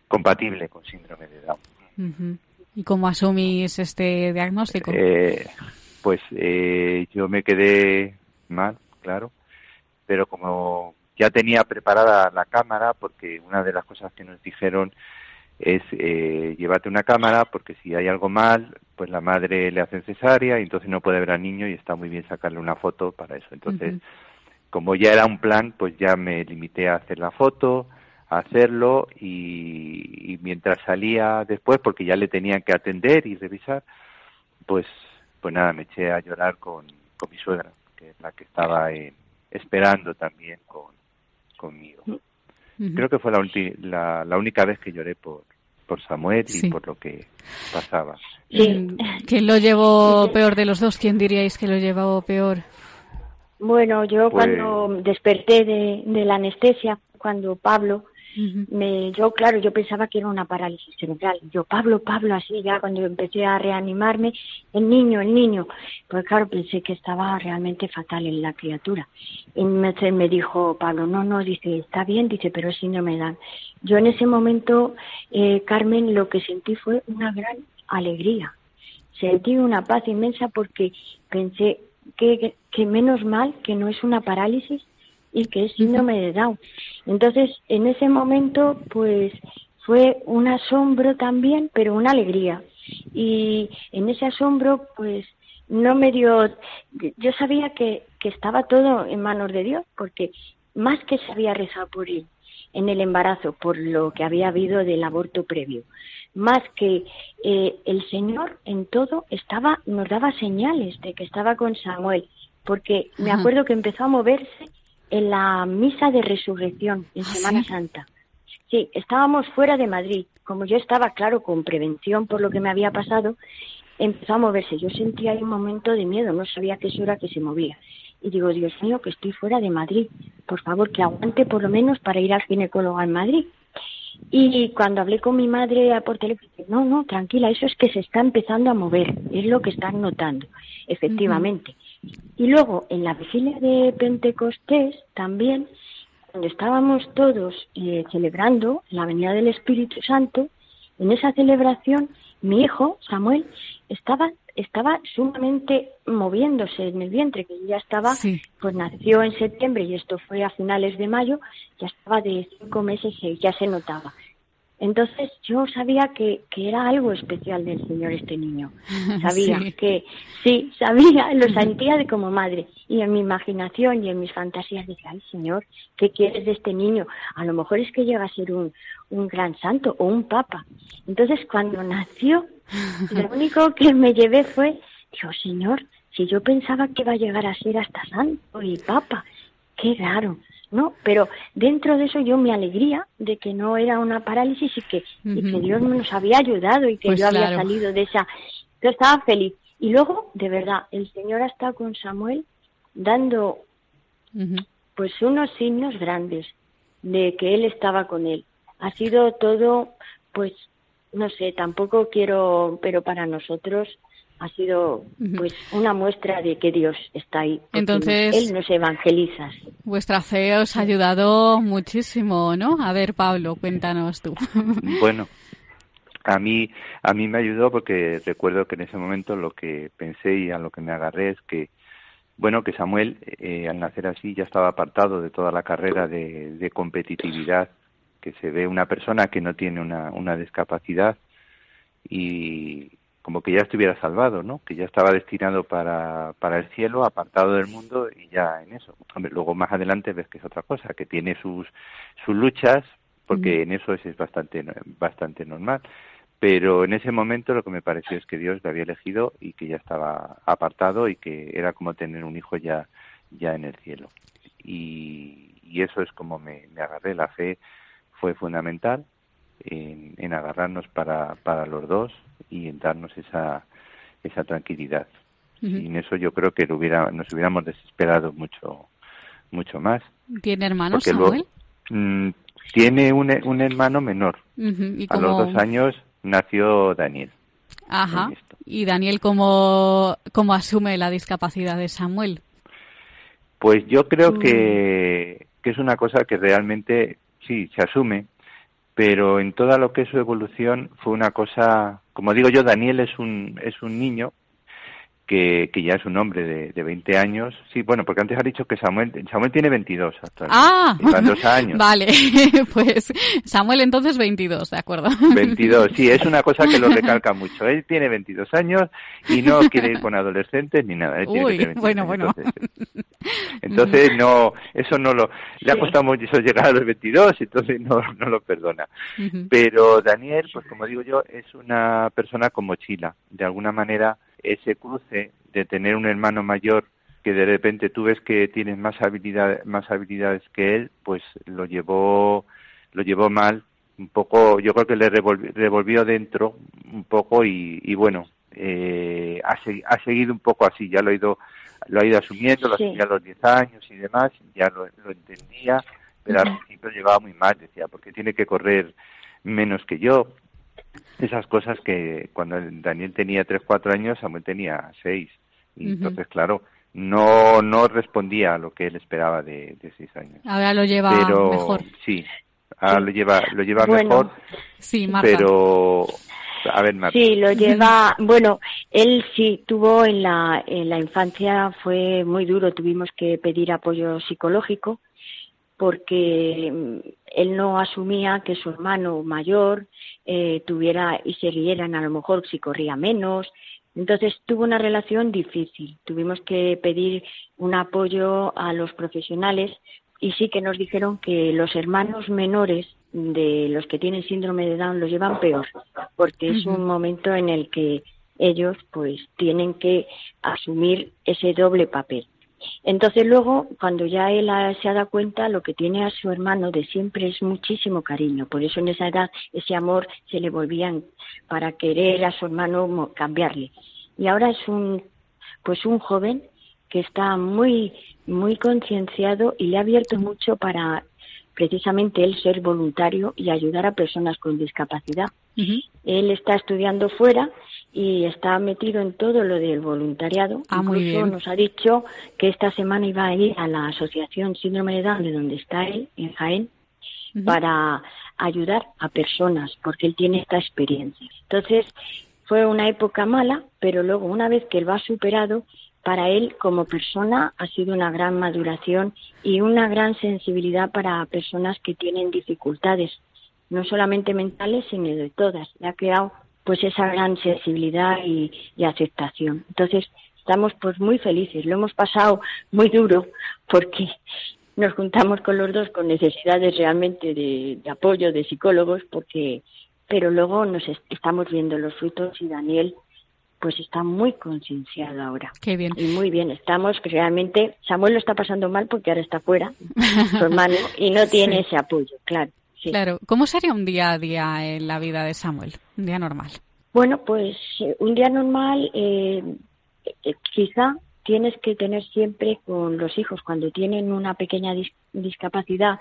K: compatible con síndrome de Down.
A: ¿Y cómo asumís este diagnóstico?
K: Eh, pues eh, yo me quedé mal, claro, pero como ya tenía preparada la cámara, porque una de las cosas que nos dijeron es eh, llévate una cámara, porque si hay algo mal, pues la madre le hace cesárea y entonces no puede ver al niño y está muy bien sacarle una foto para eso. Entonces, como ya era un plan, pues ya me limité a hacer la foto, a hacerlo y, y mientras salía después, porque ya le tenían que atender y revisar, pues, pues nada, me eché a llorar con, con mi suegra, que es la que estaba eh, esperando también con, conmigo. Creo que fue la, ulti- la, la única vez que lloré por, por Samuel
A: Sí.
K: y por lo que pasaba.
A: Mm, ¿Quién lo llevó peor de los dos? ¿Quién diríais que lo llevó peor?
L: Bueno, yo
K: Pues-
L: cuando desperté de, de la anestesia, cuando Pablo, me, yo claro, yo pensaba que era una parálisis cerebral. Yo, Pablo, Pablo, así ya cuando empecé a reanimarme, el niño, el niño. Pues claro, pensé que estaba realmente fatal en la criatura. Y me, me dijo Pablo, no, no, dice, está bien, dice, pero es síndrome de Down. Yo en ese momento, eh, Carmen, lo que sentí fue una gran alegría. Sentí una paz inmensa porque pensé que, que, que menos mal que no es una parálisis y que es síndrome de Down. Entonces, en ese momento, pues fue un asombro también, pero una alegría. Y en ese asombro, pues no me dio, yo sabía que, que estaba todo en manos de Dios, porque más que se había rezado por él en el embarazo, por lo que había habido del aborto previo, más que eh, el Señor en todo estaba, nos daba señales de que estaba con Samuel, porque me acuerdo que empezó a moverse en la misa de resurrección en
A: ¿Ah,
L: Semana
A: sí?
L: Santa. Sí, estábamos fuera de Madrid. Como yo estaba, claro, con prevención por lo que me había pasado, empezó a moverse. Yo sentía ahí un momento de miedo, no sabía qué hora que se movía. Y digo, Dios mío, que estoy fuera de Madrid. Por favor, que aguante por lo menos para ir al ginecólogo en Madrid. Y cuando hablé con mi madre por teléfono, dije, no, no, tranquila, eso es que se está empezando a mover, es lo que están notando, efectivamente. Y luego, en la vigilia de Pentecostés, también, cuando estábamos todos eh, celebrando la venida del Espíritu Santo, en esa celebración, mi hijo, Samuel, estaba, estaba sumamente moviéndose en el vientre, que ya estaba, pues nació en septiembre y esto fue a finales de mayo, ya estaba de cinco meses y ya se notaba. Entonces yo sabía que, que era algo especial del Señor este niño. Sabía
A: Sí.
L: que sí, sabía, lo sentía de como madre. Y en mi imaginación y en mis fantasías decía, ay Señor, ¿qué quieres de este niño? A lo mejor es que llega a ser un, un gran santo o un papa. Entonces cuando nació, lo único que me llevé fue, digo, Señor, si yo pensaba que iba a llegar a ser hasta santo y papa, qué raro. ¿No? Pero dentro de eso yo mi alegría de que no era una parálisis y que, y que. Dios nos había ayudado y que
A: Pues
L: yo había salido de esa... Yo estaba feliz. Y luego, de verdad, el Señor ha estado con Samuel dando pues unos signos grandes de que Él estaba con él. Ha sido todo, pues, no sé, tampoco quiero, pero para nosotros ha sido pues una muestra de que Dios está ahí.
A: Entonces-
L: Él nos evangeliza.
A: Vuestra fe os ha ayudado muchísimo, ¿no? A ver, Pablo, cuéntanos tú.
K: Bueno, a mí, a mí me ayudó porque recuerdo que en ese momento lo que pensé y a lo que me agarré es que, bueno, que Samuel, eh, al nacer así, ya estaba apartado de toda la carrera de, de competitividad que se ve una persona que no tiene una, una discapacidad y como que ya estuviera salvado, ¿no? Que ya estaba destinado para, para el cielo, apartado del mundo y ya en eso. Hombre, luego más adelante ves que es otra cosa, que tiene sus, sus luchas, porque en eso es, es bastante, bastante normal. Pero en ese momento lo que me pareció es que Dios lo había elegido y que ya estaba apartado y que era como tener un hijo ya, ya en el cielo. Y, y eso es como me, me agarré. La fe fue fundamental en, en agarrarnos para, para los dos y en darnos esa, esa tranquilidad. Y en eso yo creo que lo hubiera, nos hubiéramos desesperado mucho, mucho más.
A: ¿Tiene hermanos, Samuel?
K: Mm, tiene un, un hermano menor.
A: Y
K: A los dos años nació Daniel.
A: Ajá. ¿Y Daniel cómo, cómo asume la discapacidad de Samuel?
K: Pues yo creo que, que es una cosa que realmente sí se asume, pero en toda lo que es su evolución fue una cosa, como digo yo, Daniel es un es un niño que, que ya es un hombre de, de 20 años. Sí, bueno, porque antes has dicho que Samuel Samuel tiene 22 actualmente.
A: Ah,
K: dos años.
A: vale, pues Samuel entonces 22, de acuerdo.
K: 22, sí, es una cosa que lo recalca mucho. Él tiene 22 años y no quiere ir con adolescentes ni nada. Él tiene
A: Uy,
K: 22
A: bueno,
K: años.
A: bueno.
K: Entonces, entonces no, eso no lo, le ha costado mucho llegar a los 22, entonces no, no lo perdona.
A: Ujú.
K: Pero Daniel, pues como digo yo, es una persona con mochila. De alguna manera, ese cruce de tener un hermano mayor que de repente tú ves que tienes más habilidad, más habilidades que él, pues lo llevó, lo llevó mal, un poco, yo creo que le revolvi- revolvió dentro un poco y, y bueno, eh, ha, se- ha seguido un poco así, ya lo ha ido, lo ha ido asumiendo, lo
L: Sí.
K: asumía a los 10 años y demás, ya lo, lo entendía, pero al principio llevaba muy mal, decía, porque tiene que correr menos que yo. Esas cosas que cuando el Daniel tenía 3, 4 años, Samuel tenía 6. Y
A: Ujú.
K: entonces, claro, no, no respondía a lo que él esperaba de, de 6 años.
A: Ahora lo lleva
K: pero
A: mejor.
K: sí, ahora lo lleva, lo lleva
L: Bueno.
K: mejor,
A: Sí, Marta.
K: pero a ver, Marta.
L: Sí, lo lleva, bueno, él sí tuvo en la, en la infancia fue muy duro, tuvimos que pedir apoyo psicológico porque mm, él no asumía que su hermano mayor eh, tuviera y se rieran a lo mejor si corría menos. Entonces tuvo una relación difícil. Tuvimos que pedir un apoyo a los profesionales y sí que nos dijeron que los hermanos menores de los que tienen síndrome de Down lo llevan peor, porque es un momento en el que ellos pues tienen que asumir ese doble papel. Entonces luego, cuando ya él se ha dado cuenta, lo que tiene a su hermano de siempre es muchísimo cariño. Por eso en esa edad ese amor se le volvían para querer a su hermano cambiarle. Y ahora es un, pues un joven que está muy, muy concienciado y le ha abierto mucho para precisamente él ser voluntario y ayudar a personas con discapacidad. Él está estudiando fuera y está metido en todo lo del voluntariado.
A: Ah, muy
L: Incluso
A: bien.
L: nos ha dicho que esta semana iba a ir a la asociación Síndrome de Down, de donde está él, en Jaén, para ayudar a personas, porque él tiene esta experiencia. Entonces, fue una época mala, pero luego, una vez que él va superado, para él como persona ha sido una gran maduración y una gran sensibilidad para personas que tienen dificultades, no solamente mentales, sino de todas. Le ha creado pues esa gran sensibilidad y, aceptación. Entonces, estamos pues muy felices. Lo hemos pasado muy duro porque nos juntamos con los dos con necesidades realmente de, apoyo de psicólogos porque pero luego nos est- estamos viendo los frutos y Daniel pues está muy concienciado ahora.
A: Qué bien.
L: Y muy bien, estamos que realmente Samuel lo está pasando mal porque ahora está fuera, su hermano, y no tiene
A: Sí.
L: ese apoyo, claro. sí.
A: Claro. ¿Cómo sería un día a día en la vida de Samuel? Un día normal.
L: Bueno, pues eh, un día normal, eh, eh, quizá tienes que tener siempre con los hijos cuando tienen una pequeña dis- discapacidad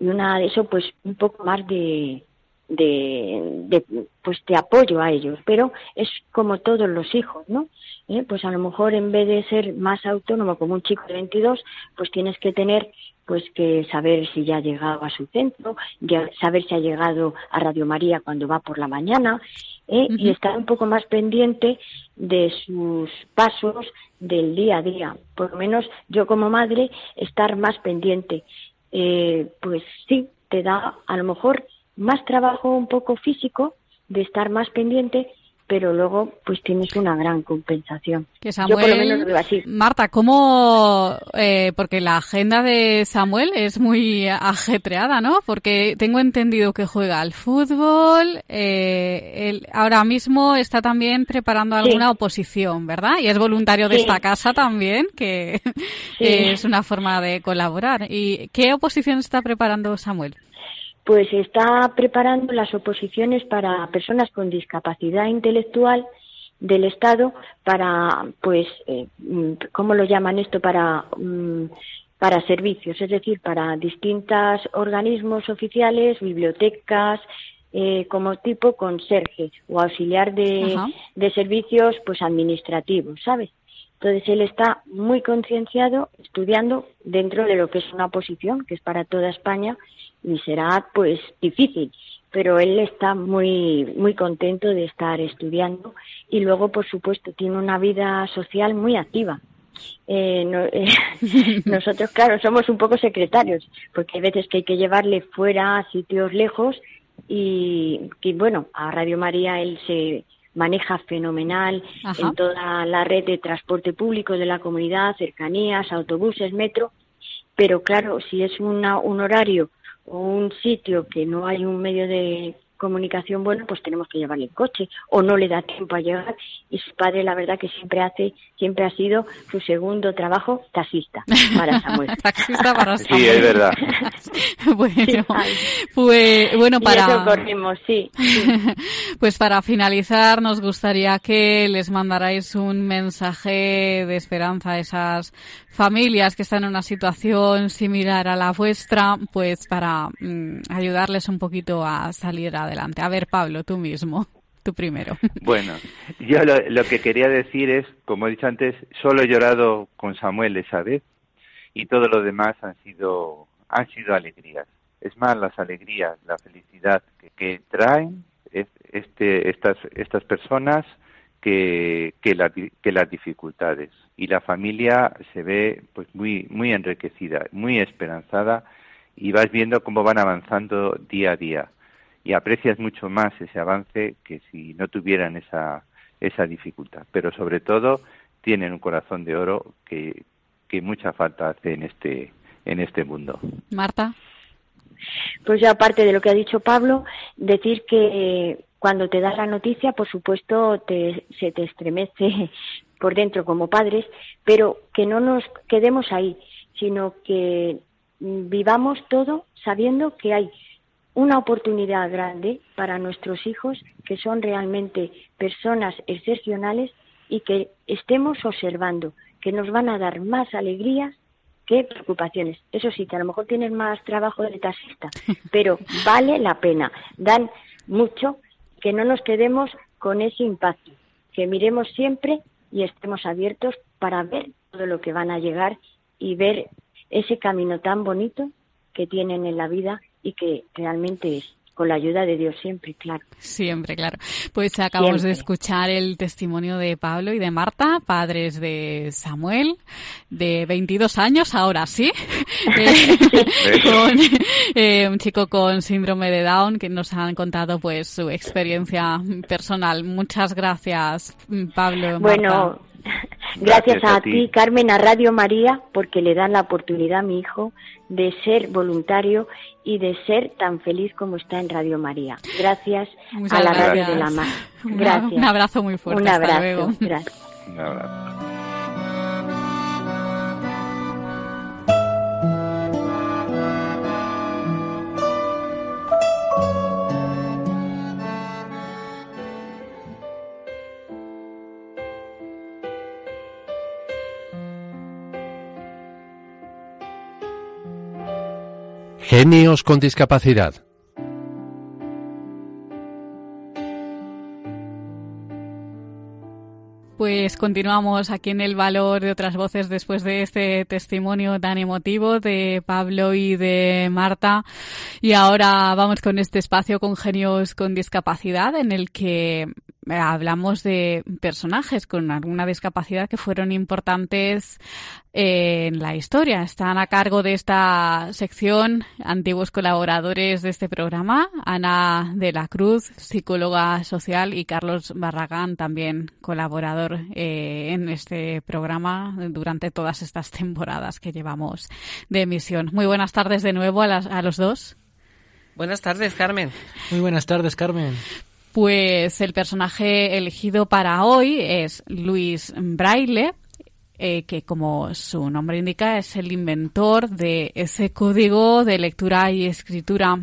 L: y una de eso, pues un poco más de, de, de, pues de apoyo a ellos, pero es como todos los hijos, ¿no? ¿Eh? Pues a lo mejor en vez de ser más autónomo como un chico de 22, pues tienes que tener pues que saber si ya ha llegado a su centro, ya saber si ha llegado a Radio María cuando va por la mañana ¿eh? y estar un poco más pendiente de sus pasos del día a día. Por lo menos yo como madre estar más pendiente. Eh, pues sí, te da a lo mejor más trabajo un poco físico de estar más pendiente, pero luego pues tienes una gran compensación.
A: Que
L: Yo por lo
A: Samuel,
L: menos lo veo así.
A: Marta, ¿cómo? eh, porque la agenda de Samuel es muy ajetreada, ¿no? Porque tengo entendido que juega al fútbol, eh, él ahora mismo está también preparando alguna oposición, ¿verdad? Y es voluntario de
L: Sí.
A: esta casa también, que
L: Sí.
A: es una forma de colaborar. ¿Y qué oposición está preparando Samuel?
L: Pues está preparando las oposiciones para personas con discapacidad intelectual del Estado para, pues, eh, mm, ¿cómo lo llaman esto? Para, mm, para servicios, es decir, para distintos organismos oficiales, bibliotecas, eh, como tipo conserje o auxiliar de, de servicios pues administrativos, ¿sabes? Entonces él está muy concienciado estudiando dentro de lo que es una oposición, que es para toda España, y será pues difícil, pero él está muy muy contento de estar estudiando y luego por supuesto tiene una vida social muy activa. Eh, no- eh, nosotros claro somos un poco secretarios porque hay veces que hay que llevarle fuera a sitios lejos y, y bueno a Radio María él se maneja fenomenal
A: Ajá.
L: en toda la red de transporte público de la comunidad, cercanías, autobuses, metro, pero claro, si es una, un horario un sitio que no hay un medio de comunicación bueno, pues tenemos que llevarle el coche o no le da tiempo a llegar y su padre la verdad que siempre hace, siempre ha sido su segundo trabajo taxista para Samuel.
A: Taxista para
K: Sí, es verdad.
A: bueno, pues, bueno,
L: Y eso
A: para,
L: corrimos, sí.
A: pues para finalizar nos gustaría que les mandarais un mensaje de esperanza a esas familias que están en una situación similar a la vuestra, pues para mm, ayudarles un poquito a salir adelante. A ver, Pablo, tú mismo, tú primero.
K: Bueno, yo lo, que quería decir es, como he dicho antes, solo he llorado con Samuel esa vez y todo lo demás han sido han sido alegrías. Es más, las alegrías, la felicidad que, traen es- este, estas estas personas que, que, la- que las dificultades y la familia se ve pues muy muy enriquecida, muy esperanzada y vas viendo cómo van avanzando día a día y aprecias mucho más ese avance que si no tuvieran esa esa dificultad, pero sobre todo tienen un corazón de oro que, que mucha falta hace en este en este mundo.
A: Marta.
L: Pues ya aparte de lo que ha dicho Pablo, decir que cuando te da la noticia, por supuesto, te, se te estremece por dentro como padres, pero que no nos quedemos ahí, sino que mm, vivamos todo sabiendo que hay una oportunidad grande para nuestros hijos que son realmente personas excepcionales y que estemos observando que nos van a dar más alegrías que preocupaciones. Eso sí, que a lo mejor tienes más trabajo de taxista, pero vale la pena. Dan mucho que no nos quedemos con ese impacto, que miremos siempre y estemos abiertos para ver todo lo que van a llegar y ver ese camino tan bonito que tienen en la vida y que realmente es con la ayuda de Dios siempre, claro.
A: Siempre, claro. Pues acabamos de escuchar el testimonio de Pablo y de Marta, padres de Samuel, de 22 años, ahora sí, eh, con, eh, un chico con síndrome de Down que nos han contado pues su experiencia personal. Muchas gracias, Pablo.
L: Bueno. gracias,
K: Gracias a
L: a,
K: ti.
L: ti, Carmen, a Radio María, porque le dan la oportunidad a mi hijo de ser voluntario y de ser tan feliz como está en Radio María. Gracias
A: Muchas
L: a la
A: gracias.
L: Radio de la Mar.
A: Un-
L: Gracias.
A: Un abrazo muy fuerte.
L: Un
A: Hasta
L: abrazo.
A: luego.
L: Gracias.
K: Un abrazo.
J: Genios con discapacidad.
A: Pues continuamos aquí en el valor de otras voces después de este testimonio tan emotivo de Pablo y de Marta. Y ahora vamos con este espacio con genios con discapacidad en el que hablamos de personajes con alguna discapacidad que fueron importantes eh, en la historia. Están a cargo de esta sección antiguos colaboradores de este programa, Ana de la Cruz, psicóloga social, y Carlos Barragán, también colaborador eh, en este programa durante todas estas temporadas que llevamos de emisión. Muy buenas tardes de nuevo a, las- a los dos.
C: Buenas tardes, Carmen.
B: Muy buenas tardes, Carmen.
A: Pues el personaje elegido para hoy es Luis Braille, eh, que como su nombre indica es el inventor de ese código de lectura y escritura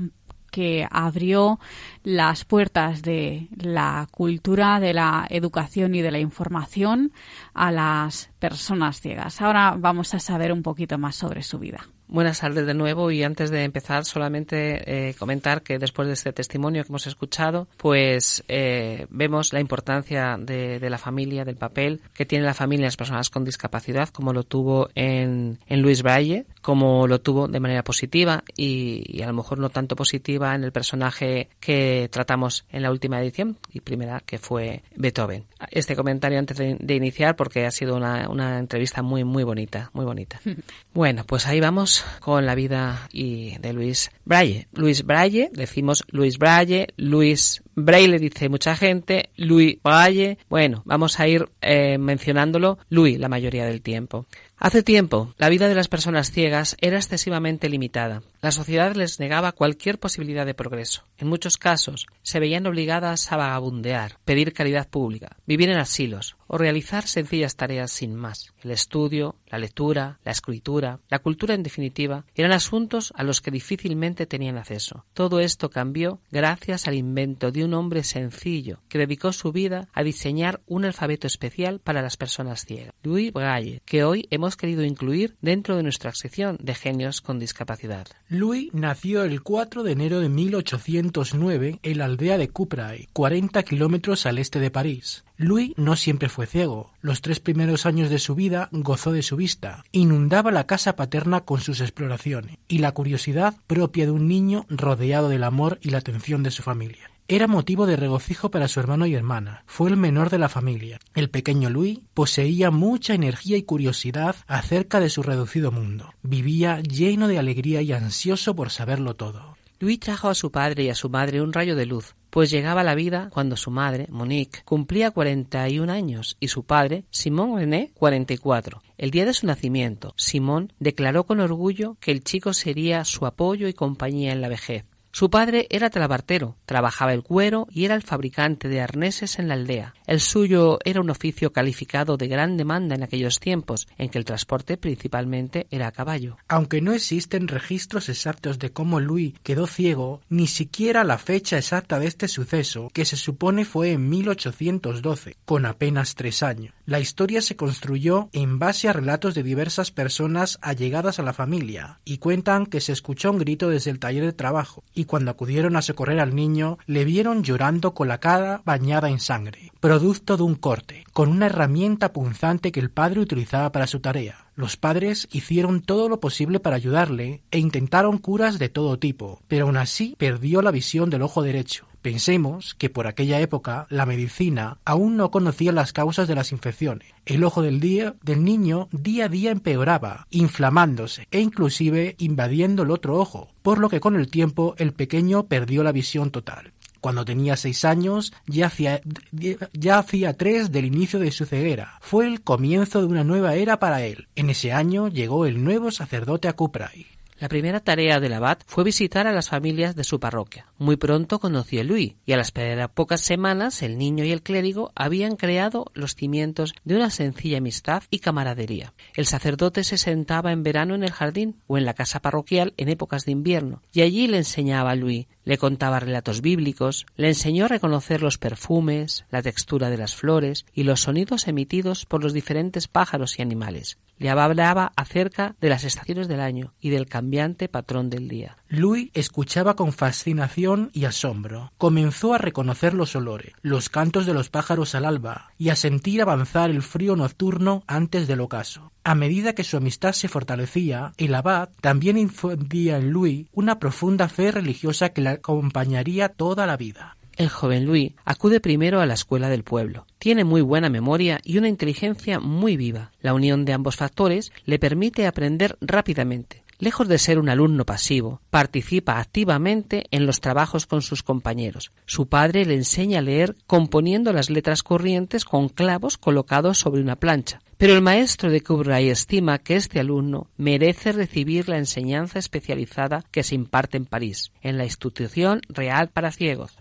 A: que abrió las puertas de la cultura, de la educación y de la información a las personas ciegas. Ahora vamos a saber un poquito más sobre su vida.
C: Buenas tardes de nuevo y antes de empezar solamente eh, comentar que después de este testimonio que hemos escuchado, pues eh, vemos la importancia de, la familia, del papel que tiene la familia en las personas con discapacidad, como lo tuvo en, en Luis Braille, como lo tuvo de manera positiva y, y a lo mejor no tanto positiva en el personaje que tratamos en la última edición y primera que fue Beethoven. Este comentario antes de, de iniciar porque ha sido una, una entrevista muy muy bonita, muy bonita. Bueno, pues ahí vamos con la vida y de Luis Braille. Luis Braille, decimos Luis Braille, Luis Braille dice mucha gente, Luis Braille. Bueno, vamos a ir eh, mencionándolo Luis la mayoría del tiempo. Hace tiempo, la vida de las personas ciegas era excesivamente limitada. La sociedad les negaba cualquier posibilidad de progreso. En muchos casos, se veían obligadas a vagabundear, pedir caridad pública, vivir en asilos o realizar sencillas tareas sin más. El estudio, la lectura, la escritura, la cultura en definitiva, eran asuntos a los que difícilmente tenían acceso. Todo esto cambió gracias al invento de un hombre sencillo que dedicó su vida a diseñar un alfabeto especial para las personas ciegas, Louis Braille, que hoy hemos querido incluir dentro de nuestra sección de genios con discapacidad.
B: Louis nació el 4 de enero de 1809 en la aldea de Cupray, 40 kilómetros al este de París. Louis no siempre fue ciego. Los tres primeros años de su vida gozó de su vista. Inundaba la casa paterna con sus exploraciones y la curiosidad propia de un niño rodeado del amor y la atención de su familia. Era motivo de regocijo para su hermano y hermana. Fue el menor de la familia. El pequeño Louis poseía mucha energía y curiosidad acerca de su reducido mundo. Vivía lleno de alegría y ansioso por saberlo todo.
C: Louis trajo a su padre y a su madre un rayo de luz, pues llegaba la vida cuando su madre, Monique, cumplía 41 años y su padre, Simón René, 44. El día de su nacimiento, Simón declaró con orgullo que el chico sería su apoyo y compañía en la vejez. Su padre era talabartero, trabajaba el cuero y era el fabricante de arneses en la aldea. El suyo era un oficio calificado de gran demanda en aquellos tiempos, en que el transporte principalmente era a caballo.
B: Aunque no existen registros exactos de cómo Louis quedó ciego, ni siquiera la fecha exacta de este suceso, que se supone fue en 1812, con apenas tres años. La historia se construyó en base a relatos de diversas personas allegadas a la familia, y cuentan que se escuchó un grito desde el taller de trabajo, cuando acudieron a socorrer al niño, le vieron llorando con la cara bañada en sangre, producto de un corte, con una herramienta punzante que el padre utilizaba para su tarea. Los padres hicieron todo lo posible para ayudarle e intentaron curas de todo tipo, pero aún así perdió la visión del ojo derecho. Pensemos que por aquella época la medicina aún no conocía las causas de las infecciones. El ojo del, niño día a día empeoraba, inflamándose e inclusive invadiendo el otro ojo, por lo que con el tiempo el pequeño perdió la visión total. Cuando tenía seis años, ya hacía, ya hacía tres del inicio de su ceguera. Fue el comienzo de una nueva era para él. En ese año llegó el nuevo sacerdote a Cupray.
C: La primera tarea del abad fue visitar a las familias de su parroquia. Muy pronto conoció a Luis, y a las pocas semanas el niño y el clérigo habían creado los cimientos de una sencilla amistad y camaradería. El sacerdote se sentaba en verano en el jardín o en la casa parroquial en épocas de invierno, y allí le enseñaba a Luis, le contaba relatos bíblicos, le enseñó a reconocer los perfumes, la textura de las flores y los sonidos emitidos por los diferentes pájaros y animales. Le hablaba acerca de las estaciones del año y del cambiante patrón del día.
B: Louis escuchaba con fascinación y asombro. Comenzó a reconocer los olores, los cantos de los pájaros al alba y a sentir avanzar el frío nocturno antes del ocaso. A medida que su amistad se fortalecía, el abad también infundía en Louis una profunda fe religiosa que le acompañaría toda la vida.
C: El joven Louis acude primero a la escuela del pueblo. Tiene muy buena memoria y una inteligencia muy viva. La unión de ambos factores le permite aprender rápidamente. Lejos de ser un alumno pasivo, participa activamente en los trabajos con sus compañeros. Su padre le enseña a leer componiendo las letras corrientes con clavos colocados sobre una plancha. Pero el maestro de Kubray estima que este alumno merece recibir la enseñanza especializada que se imparte en París, en la institución real para ciegos.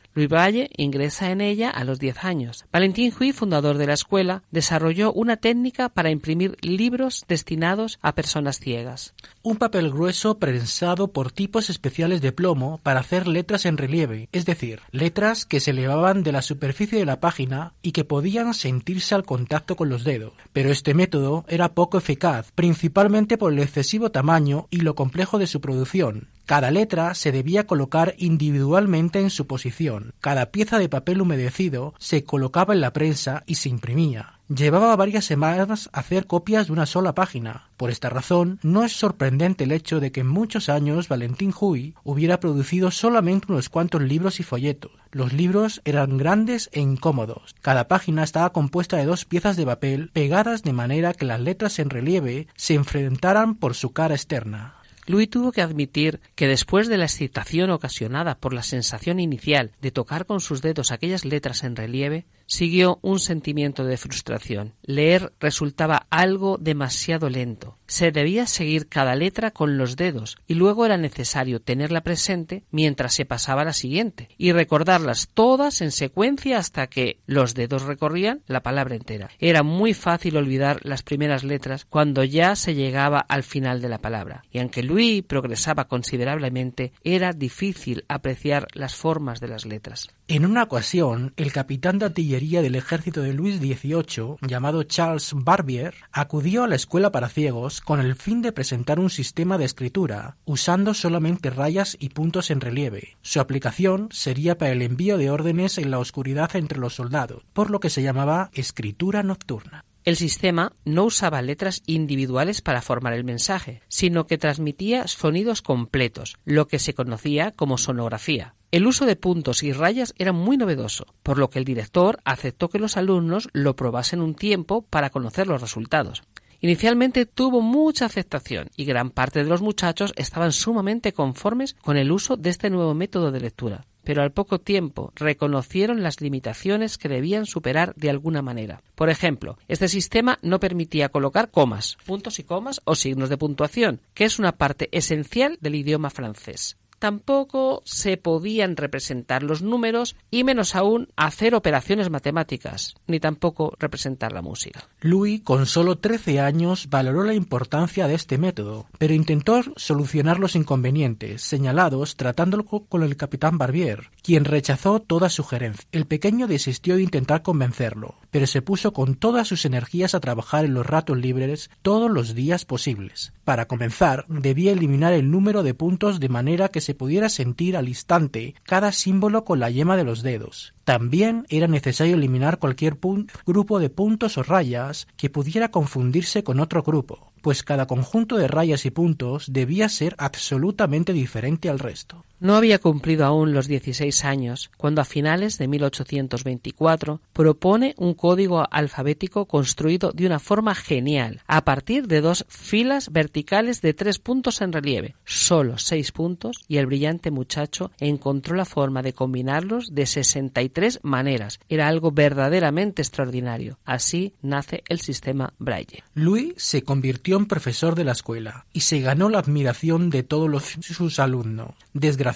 C: Ingresa en ella a los 10 años. Valentín Huy, fundador de la escuela, desarrolló una técnica para imprimir libros destinados a personas ciegas.
B: Un papel grueso prensado por tipos especiales de plomo para hacer letras en relieve, es decir, letras que se elevaban de la superficie de la página y que podían sentirse al contacto con los dedos. Pero este método era poco eficaz, principalmente por el excesivo tamaño y lo complejo de su producción. Cada letra se debía colocar individualmente en su posición. Cada pieza de papel humedecido se colocaba en la prensa y se imprimía. Llevaba varias semanas hacer copias de una sola página. Por esta razón, no es sorprendente el hecho de que en muchos años Valentín Huy hubiera producido solamente unos cuantos libros y folletos. Los libros eran grandes e incómodos. Cada página estaba compuesta de dos piezas de papel pegadas de manera que las letras en relieve se enfrentaran por su cara externa.
C: Louis tuvo que admitir que después de la excitación ocasionada por la sensación inicial de tocar con sus dedos aquellas letras en relieve, siguió un sentimiento de frustración. Leer resultaba algo demasiado lento. Se debía seguir cada letra con los dedos y luego era necesario tenerla presente mientras se pasaba la siguiente y recordarlas todas en secuencia hasta que los dedos recorrían la palabra entera. Era muy fácil olvidar las primeras letras cuando ya se llegaba al final de la palabra y aunque Louis progresaba considerablemente era difícil apreciar las formas de las letras.
B: En una ocasión, el capitán de del ejército de Luis XVIII, llamado Charles Barbier, acudió a la escuela para ciegos con el fin de presentar un sistema de escritura, usando solamente rayas y puntos en relieve. Su aplicación sería para el envío de órdenes en la oscuridad entre los soldados, por lo que se llamaba escritura nocturna.
C: El sistema no usaba letras individuales para formar el mensaje, sino que transmitía sonidos completos, lo que se conocía como sonografía. El uso de puntos y rayas era muy novedoso, por lo que el director aceptó que los alumnos lo probasen un tiempo para conocer los resultados. Inicialmente tuvo mucha aceptación y gran parte de los muchachos estaban sumamente conformes con el uso de este nuevo método de lectura pero al poco tiempo reconocieron las limitaciones que debían superar de alguna manera. Por ejemplo, este sistema no permitía colocar comas, puntos y comas o signos de puntuación, que es una parte esencial del idioma francés tampoco se podían representar los números y menos aún hacer operaciones matemáticas, ni tampoco representar la música.
B: Louis, con solo 13 años, valoró la importancia de este método, pero intentó solucionar los inconvenientes señalados tratándolo con el capitán Barbier, quien rechazó toda sugerencia. El pequeño desistió de intentar convencerlo, pero se puso con todas sus energías a trabajar en los ratos libres todos los días posibles. Para comenzar, debía eliminar el número de puntos de manera que se pudiera sentir al instante cada símbolo con la yema de los dedos. También era necesario eliminar cualquier grupo de puntos o rayas que pudiera confundirse con otro grupo, pues cada conjunto de rayas y puntos debía ser absolutamente diferente al resto.
C: No había cumplido aún los 16 años cuando a finales de 1824 propone un código alfabético construido de una forma genial, a partir de dos filas verticales de tres puntos en relieve, solo seis puntos, y el brillante muchacho encontró la forma de combinarlos de 63 maneras. Era algo verdaderamente extraordinario. Así nace el sistema Braille.
B: Louis se convirtió en profesor de la escuela y se ganó la admiración de todos sus alumnos. Desgraciadamente,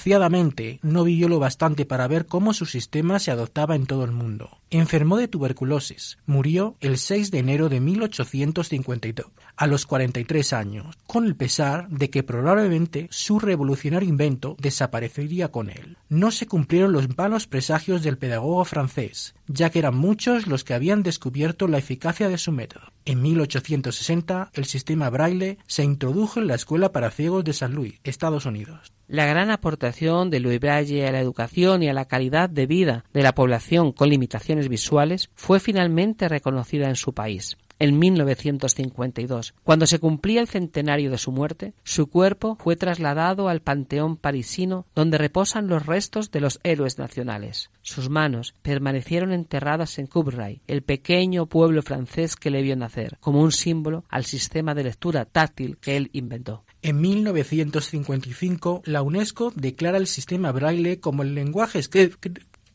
B: no vivió lo bastante para ver cómo su sistema se adoptaba en todo el mundo. Enfermó de tuberculosis. Murió el 6 de enero de 1852, a los 43 años, con el pesar de que probablemente su revolucionario invento desaparecería con él. No se cumplieron los malos presagios del pedagogo francés, ya que eran muchos los que habían descubierto la eficacia de su método. En 1860, el sistema braille se introdujo en la Escuela para Ciegos de San Luis, Estados Unidos.
C: La gran aportación de Louis Braille a la educación y a la calidad de vida de la población con limitaciones visuales fue finalmente reconocida en su país. En 1952, cuando se cumplía el centenario de su muerte, su cuerpo fue trasladado al Panteón parisino donde reposan los restos de los héroes nacionales. Sus manos permanecieron enterradas en Coubray, el pequeño pueblo francés que le vio nacer, como un símbolo al sistema de lectura táctil que él inventó.
B: En 1955, la UNESCO declara el sistema braille como el lenguaje escri-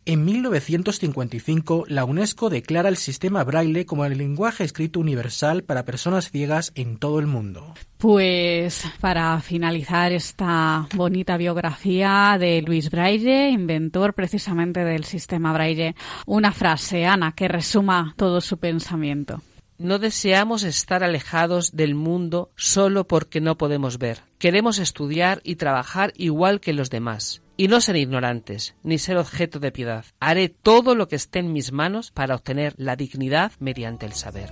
B: en 1955, la UNESCO declara el sistema braille como el lenguaje escrito universal para personas ciegas en todo el mundo.
A: Pues para finalizar esta bonita biografía de Luis Braille, inventor precisamente del sistema Braille, una frase, Ana, que resuma todo su pensamiento.
C: No deseamos estar alejados del mundo solo porque no podemos ver. Queremos estudiar y trabajar igual que los demás. Y no ser ignorantes, ni ser objeto de piedad. Haré todo lo que esté en mis manos para obtener la dignidad mediante el saber.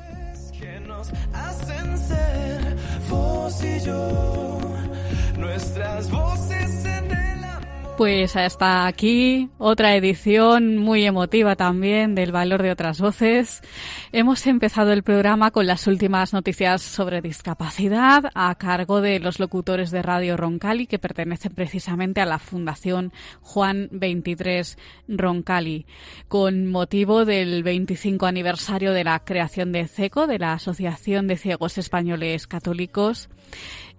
A: Pues hasta aquí otra edición muy emotiva también del valor de otras voces. Hemos empezado el programa con las últimas noticias sobre discapacidad a cargo de los locutores de Radio Roncali que pertenecen precisamente a la Fundación Juan 23 Roncali con motivo del 25 aniversario de la creación de CECO, de la Asociación de Ciegos Españoles Católicos.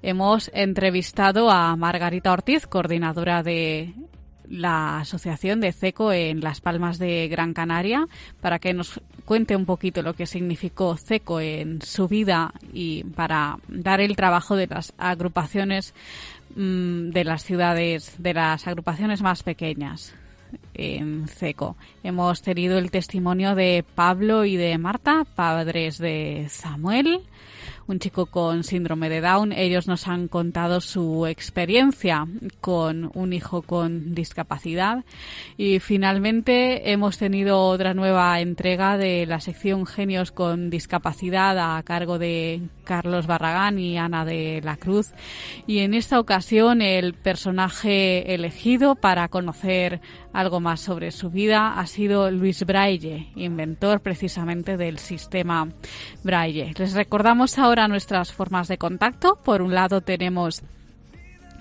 A: Hemos entrevistado a Margarita Ortiz, coordinadora de la Asociación de CECO en Las Palmas de Gran Canaria, para que nos cuente un poquito lo que significó CECO en su vida y para dar el trabajo de las agrupaciones mm, de las ciudades, de las agrupaciones más pequeñas en CECO. Hemos tenido el testimonio de Pablo y de Marta, padres de Samuel, un chico con síndrome de Down. Ellos nos han contado su experiencia con un hijo con discapacidad. Y finalmente hemos tenido otra nueva entrega de la sección Genios con Discapacidad a cargo de Carlos Barragán y Ana de la Cruz. Y en esta ocasión el personaje elegido para conocer algo más sobre su vida ha sido Luis Braille, inventor precisamente del sistema Braille. Les recordamos ahora nuestras formas de contacto. Por un lado tenemos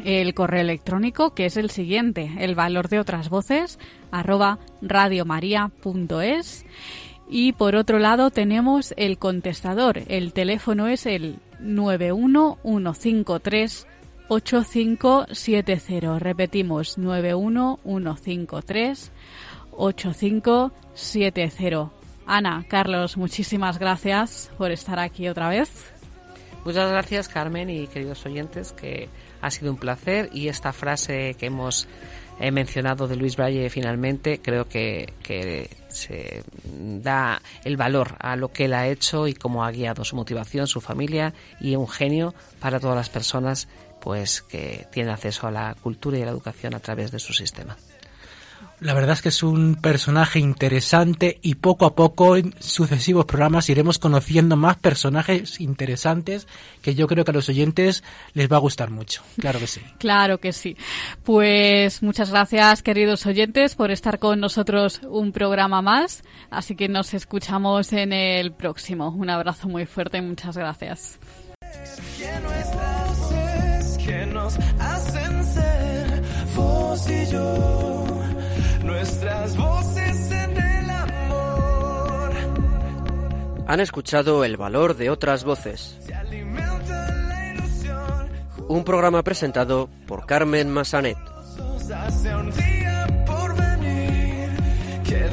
A: el correo electrónico que es el siguiente, el valor de otras voces arroba radiomaria.es y por otro lado tenemos el contestador, el teléfono es el 91153 8570. Repetimos, 91153 8570. Ana, Carlos, muchísimas gracias por estar aquí otra vez.
C: Muchas gracias, Carmen y queridos oyentes, que ha sido un placer y esta frase que hemos eh, mencionado de Luis Braille finalmente creo que, que se da el valor a lo que él ha hecho y cómo ha guiado su motivación, su familia y un genio para todas las personas pues que tienen acceso a la cultura y a la educación a través de su sistema.
B: La verdad es que es un personaje interesante y poco a poco en sucesivos programas iremos conociendo más personajes interesantes que yo creo que a los oyentes les va a gustar mucho. Claro que sí.
A: Claro que sí. Pues muchas gracias, queridos oyentes, por estar con nosotros un programa más. Así que nos escuchamos en el próximo. Un abrazo muy fuerte y muchas gracias.
M: que nuestras voces que nos hacen ser vos y yo, nuestras voces en el amor.
N: Han escuchado El valor de otras voces, un programa presentado por Carmen Massanet.
M: hacia un día por venir que